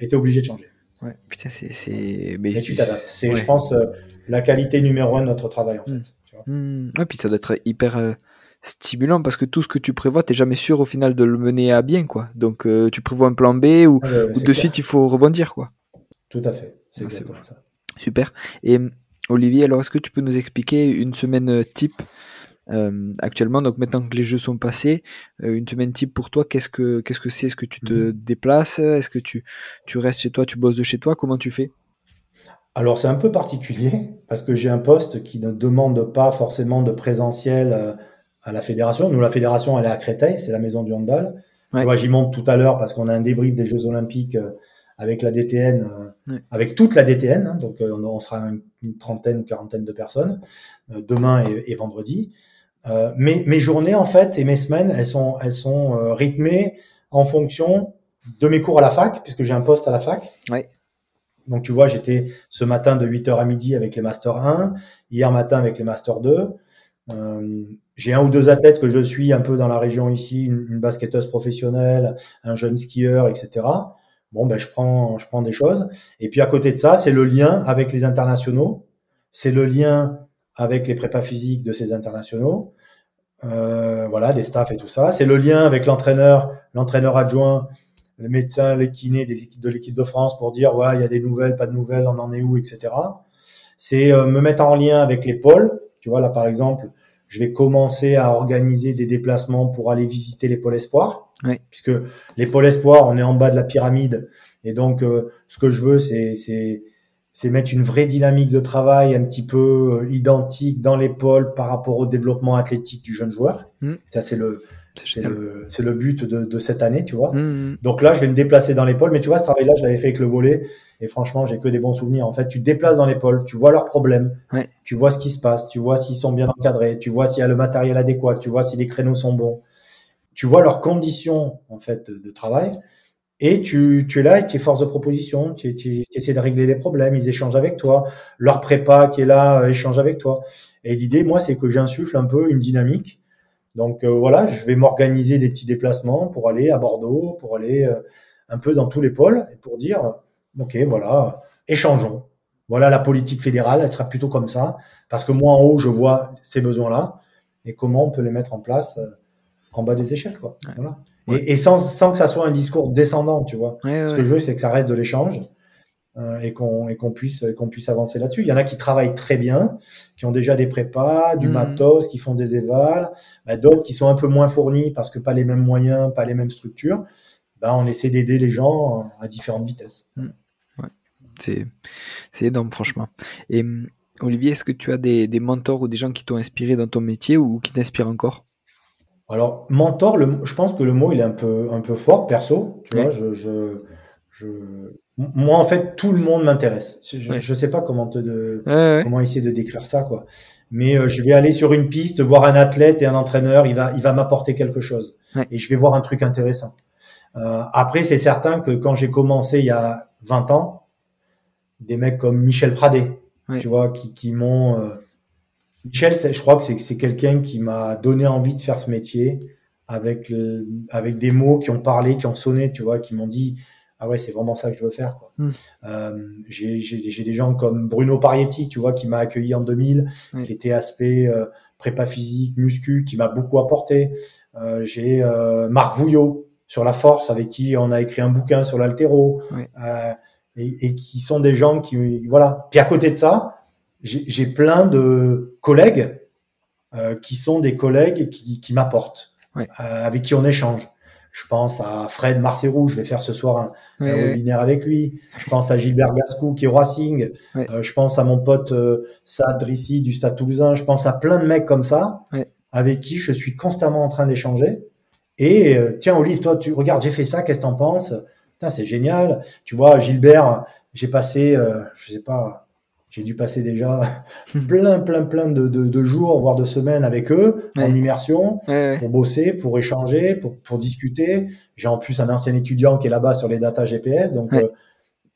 Et t'es obligé de changer. Ouais, putain, c'est. Mais tu t'adaptes. C'est, je pense, euh, la qualité numéro un de notre travail, en fait. Hmm. Et puis ça doit être hyper euh, stimulant parce que tout ce que tu prévois, t'es jamais sûr au final de le mener à bien, quoi. Donc euh, tu prévois un plan B ou, de suite il faut rebondir, quoi. Tout à fait. C'est ah, ça. Super. Et Olivier, alors est-ce que tu peux nous expliquer une semaine euh, actuellement, donc maintenant que les jeux sont passés, une semaine type pour toi, qu'est-ce que qu'est-ce que c'est? Est-ce que tu te mhm. déplaces? Est-ce que tu, tu restes chez toi, tu bosses de chez toi? Comment tu fais? Alors c'est un peu particulier parce que j'ai un poste qui ne demande pas forcément de présentiel euh, à la fédération. Nous, la fédération, elle est à Créteil, c'est la maison du handball. Ouais. j'y monte tout à l'heure parce qu'on a un débrief des Jeux Olympiques euh, avec la DTN, euh, avec toute la DTN. Hein, donc on, sera une, trentaine ou quarantaine de personnes demain et, vendredi. Mes, mes journées en fait et mes semaines, elles sont, elles sont rythmées en fonction de mes cours à la fac puisque j'ai un poste à la fac. Ouais. Donc tu vois, j'étais ce matin de 8h à midi avec les Master 1, hier matin avec les Master 2. Euh, j'ai un ou deux athlètes que je suis un peu dans la région ici, une, basketteuse professionnelle, un jeune skieur, etc. Bon, ben je prends, je prends des choses. Et puis à côté de ça, c'est le lien avec les internationaux, c'est le lien avec les prépas physiques de ces internationaux, euh, voilà, des staffs et tout ça. C'est le lien avec l'entraîneur, l'entraîneur adjoint les médecins, les kinés des équipes de l'équipe de France pour dire ouais, il y a des nouvelles, pas de nouvelles, on en est où, etc. C'est me mettre en lien avec les pôles. Tu vois là par exemple, je vais commencer à organiser des déplacements pour aller visiter les pôles espoirs. Oui. Puisque les pôles espoirs, on est en bas de la pyramide. Et donc, euh, ce que je veux, c'est, c'est, mettre une vraie dynamique de travail un petit peu euh, identique dans les pôles par rapport au développement athlétique du jeune joueur. Mm. Ça, c'est le, c'est le, c'est le but de, de, cette année, tu vois. Mm, mm. Donc là, je vais me déplacer dans pôles. Mais tu vois, ce travail-là, je l'avais fait avec le volet. Et franchement, j'ai que des bons souvenirs. En fait, tu te déplaces dans pôles, tu vois leurs problèmes, tu vois ce qui se passe, tu vois s'ils sont bien encadrés, tu vois s'il y a le matériel adéquat, tu vois si les créneaux sont bons, tu vois leurs conditions en fait de, travail. Et tu, tu es là et tu es force de proposition, tu, tu, essaies de régler les problèmes, ils échangent avec toi, leur prépa qui est là euh, échange avec toi. Et l'idée, moi, c'est que j'insuffle un peu une dynamique. Donc euh, voilà, je vais m'organiser des petits déplacements pour aller à Bordeaux, pour aller euh, un peu dans tous les pôles et pour dire Ok, voilà, échangeons. Voilà la politique fédérale, elle sera plutôt comme ça, parce que moi en haut, je vois ces besoins-là, et comment on peut les mettre en place euh, en bas des échelles, quoi. Voilà. Et, sans, sans, que ça soit un discours descendant, tu vois. Ce que je veux, c'est que ça reste de l'échange euh, et qu'on puisse qu'on puisse avancer là-dessus. Il y en a qui travaillent très bien, qui ont déjà des prépas, du mmh. matos, qui font des évals, bah, d'autres qui sont un peu moins fournis parce que pas les mêmes moyens, pas les mêmes structures. Bah, on essaie d'aider les gens à différentes vitesses. Mmh c'est c'est énorme franchement. Et Olivier, est-ce que tu as des, des mentors ou des gens qui t'ont inspiré dans ton métier ou qui t'inspirent encore? Alors mentor, je pense que le mot il est un peu un peu fort perso. Tu vois, je, je, moi en fait tout le monde m'intéresse. Je, ne sais pas comment te de, comment essayer de décrire ça quoi. Mais euh, je vais aller sur une piste, voir un athlète et un entraîneur, il va il va m'apporter quelque chose et je vais voir un truc intéressant. Euh, après, c'est certain que quand j'ai commencé il y a 20 ans, des mecs comme Michel Pradet, tu vois, qui, qui m'ont. Euh... Michel, je crois que c'est quelqu'un qui m'a donné envie de faire ce métier avec avec des mots qui ont parlé, qui ont sonné, tu vois, qui m'ont dit ah ouais, c'est vraiment ça que je veux faire. Quoi. Hmm. Euh, j'ai des gens comme Bruno Parietti, tu vois, qui m'a accueilli en 2000, qui était aspect euh, prépa physique, muscu, qui m'a beaucoup apporté. Euh, j'ai euh, Marc Vouillot sur la force, avec qui on a écrit un bouquin sur l'altéro. Euh, et, et, qui sont des gens qui voilà. Puis à côté de ça, j'ai plein de collègues euh, qui sont des collègues qui, qui m'apportent, euh, avec qui on échange. Je pense à Fred Marcerou, je vais faire ce soir un, webinaire avec lui. Je pense à Gilbert Gascou qui est Racing. Euh, je pense à mon pote euh, Saad Drissi du Stade Toulousain. Je pense à plein de mecs comme ça avec qui je suis constamment en train d'échanger. Et euh, tiens Olive, toi tu regardes, j'ai fait ça, qu'est-ce que t'en penses? C'est génial. Tu vois, Gilbert, j'ai passé, euh, je sais pas, j'ai dû passer déjà plein, plein, plein de, de, jours, voire de semaines avec eux, en immersion, pour bosser, pour échanger, pour, pour discuter. J'ai en plus un ancien étudiant qui est là-bas sur les data GPS. Donc, euh,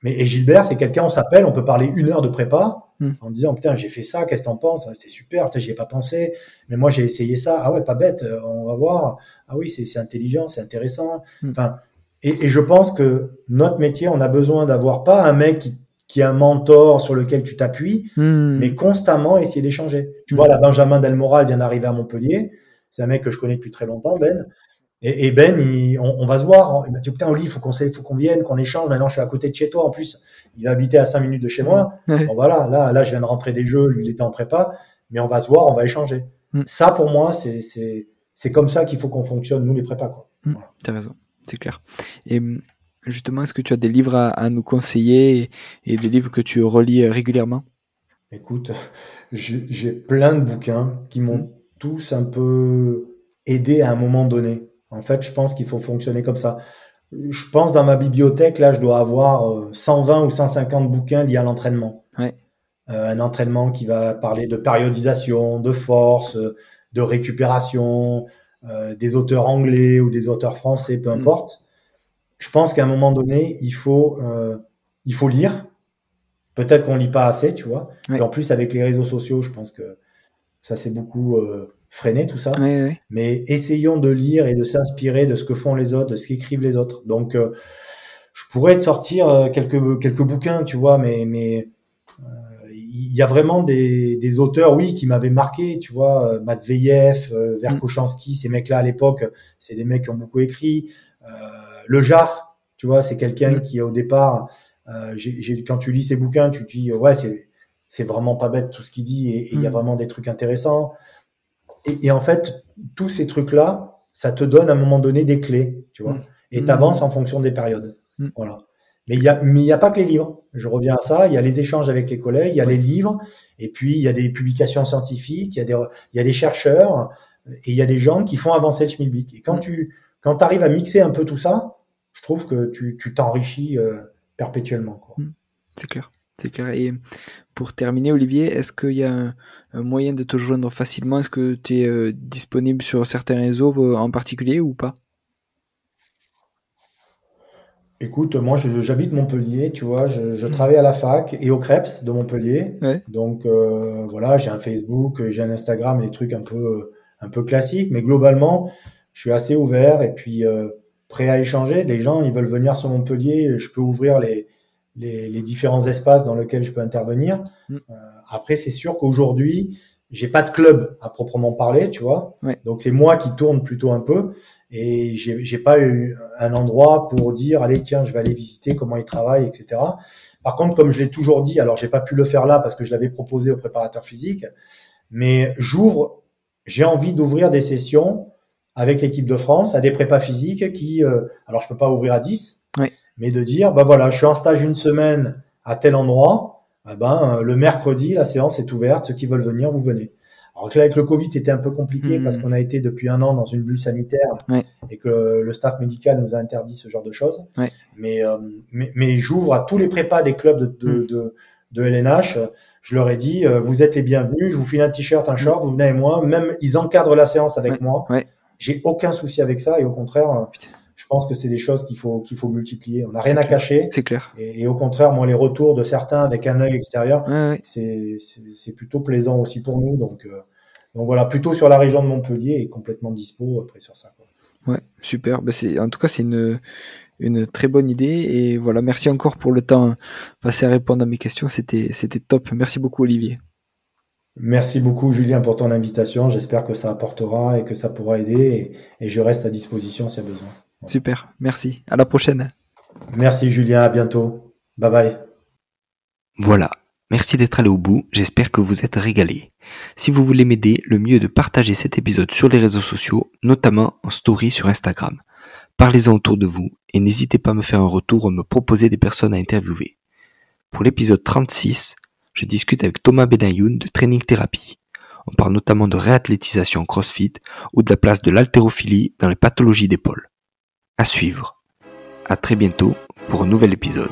mais et Gilbert, c'est quelqu'un, on s'appelle, on peut parler une heure de prépa hmm. en disant putain j'ai fait ça, qu'est-ce que t'en penses? C'est super, j'y ai pas pensé, mais moi j'ai essayé ça. Ah ouais, pas bête, euh, on va voir. Ah oui, c'est intelligent, c'est intéressant. Hmm. Enfin, et, et, je pense que notre métier, on a besoin d'avoir pas un mec qui, qui a un mentor sur lequel tu t'appuies, hmm. mais constamment essayer d'échanger. Tu vois, la Benjamin Delmoral vient d'arriver à Montpellier. C'est un mec que je connais depuis très longtemps, Ben. Et, et Ben, on, on, va se voir. Il m'a dit, putain, Oli, il faut qu'on faut qu'on vienne, qu'on échange. Maintenant, je suis à côté de chez toi. En plus, il a habité à 5 minutes de chez moi. Bon, voilà, là, là, je viens de rentrer des jeux. Lui, il était en prépa. Mais on va se voir, on va échanger. Hmm. Ça, pour moi, c'est, c'est, c'est comme ça qu'il faut qu'on fonctionne, nous, les prépas, quoi. Hmm. T'as raison c'est clair. Et justement, est-ce que tu as des livres à, nous conseiller et, des livres que tu relis euh, régulièrement? Écoute, j'ai plein de bouquins qui m'ont mmh. tous un peu aidé à un moment donné. En fait, je pense qu'il faut fonctionner comme ça. Je pense dans ma bibliothèque, là, je dois avoir 120 euh, ou 150 bouquins liés à l'entraînement. Ouais. Euh, un entraînement qui va parler de périodisation, de force, de récupération, euh, des auteurs anglais ou des auteurs français, peu mm. importe. Je pense qu'à un moment donné, il faut, euh, il faut lire. Peut-être qu'on lit pas assez, tu vois. Et en plus, avec les réseaux sociaux, je pense que ça s'est beaucoup euh, freiné, tout ça. Mais essayons de lire et de s'inspirer de ce que font les autres, de ce qu'écrivent les autres. Donc, je pourrais te sortir quelques, quelques bouquins, tu vois, mais, mais il y a vraiment des, des auteurs, oui, qui m'avaient marqué, tu vois, euh, Matveyev, euh, mm. ces mecs-là à l'époque, c'est des mecs qui ont beaucoup écrit. Euh, le Jar, Tu vois, c'est quelqu'un mm. qui au départ, euh, quand tu lis ses bouquins, tu te dis ouais, c'est c'est vraiment pas bête tout ce qu'il dit et il y a mm. vraiment des trucs intéressants. Et, en fait, tous ces trucs-là, ça te donne à un moment donné des clés, tu vois. Mm. Et tu avances en fonction des périodes. Voilà. Mais il y a, mais n'y a pas que les livres. Je reviens à ça. Il y a les échanges avec les collègues, il y a les livres, et puis il y a des publications scientifiques, il y a des, il y a des chercheurs, et il y a des gens qui font avancer le schmilblick. Et quand tu, quand arrives à mixer un peu tout ça, je trouve que tu, tu t'enrichis euh, perpétuellement. Hmm. C'est clair. C'est clair. Et pour terminer, Olivier, est-ce qu'il y a un, moyen de te joindre facilement? Est-ce que tu es euh, disponible sur certains réseaux euh, en particulier ou pas? Écoute, moi j'habite Montpellier, tu vois, je, hmm. travaille à la fac et au Krebs de Montpellier. Donc voilà, j'ai un Facebook, j'ai un Instagram, des trucs un peu un peu classiques, mais globalement, je suis assez ouvert et puis prêt à échanger. Les gens, ils veulent venir sur Montpellier, je peux ouvrir les, les, différents espaces dans lesquels je peux intervenir. Mm. Euh, après, c'est sûr qu'aujourd'hui, j'ai pas de club à proprement parler, tu vois. Donc c'est moi qui tourne plutôt un peu et j'ai, j'ai pas eu un endroit pour dire allez tiens je vais aller visiter comment ils travaillent, etc. Par contre, comme je l'ai toujours dit, alors j'ai pas pu le faire là parce que je l'avais proposé au préparateur physique, mais j'ouvre, j'ai envie d'ouvrir des sessions avec l'équipe de France à des prépas physiques qui, euh, alors je peux pas ouvrir à 10, mais de dire, bah voilà, je suis en stage une semaine à tel endroit, ah ben, euh, le mercredi, la séance est ouverte, ceux qui veulent venir, vous venez. Alors que là, avec le Covid, c'était un peu compliqué hmm. parce qu'on a été depuis un an dans une bulle sanitaire et que le staff médical nous a interdit ce genre de choses. Mais, euh, mais, mais j'ouvre à tous les prépas des clubs de, de, hmm. de, de LNH. Je leur ai dit, vous êtes les bienvenus, je vous file un t-shirt, un short, vous venez avec moi. Même, ils encadrent la séance avec moi. J'ai aucun souci avec ça et au contraire, euh, je pense que c'est des choses qu'il faut qu'il faut multiplier. On n'a rien à cacher. C'est clair. Et, au contraire, moi, les retours de certains avec un œil extérieur, c'est c'est plutôt plaisant aussi pour nous. Donc euh, donc voilà, plutôt sur la région de Montpellier et complètement dispo après sur ça. Ouais, super. Bah en tout cas c'est une une très bonne idée et voilà merci encore pour le temps passé à répondre à mes questions c'était c'était top merci beaucoup Olivier Merci beaucoup Julien pour ton invitation. J'espère que ça apportera et que ça pourra aider et, je reste à disposition s'il y a besoin. Super, merci. À la prochaine. Merci Julien, à bientôt. Bye bye. Voilà. Merci d'être allé au bout, j'espère que vous êtes régalé. Si vous voulez m'aider, le mieux est de partager cet épisode sur les réseaux sociaux, notamment en story sur Instagram. Parlez-en autour de vous et n'hésitez pas à me faire un retour ou à me proposer des personnes à interviewer. Pour l'épisode 36, je discute avec Thomas Benayoun de Training Therapy. On parle notamment de réathlétisation CrossFit ou de la place de l'haltérophilie dans les pathologies d'épaule. À suivre. À très bientôt pour un nouvel épisode.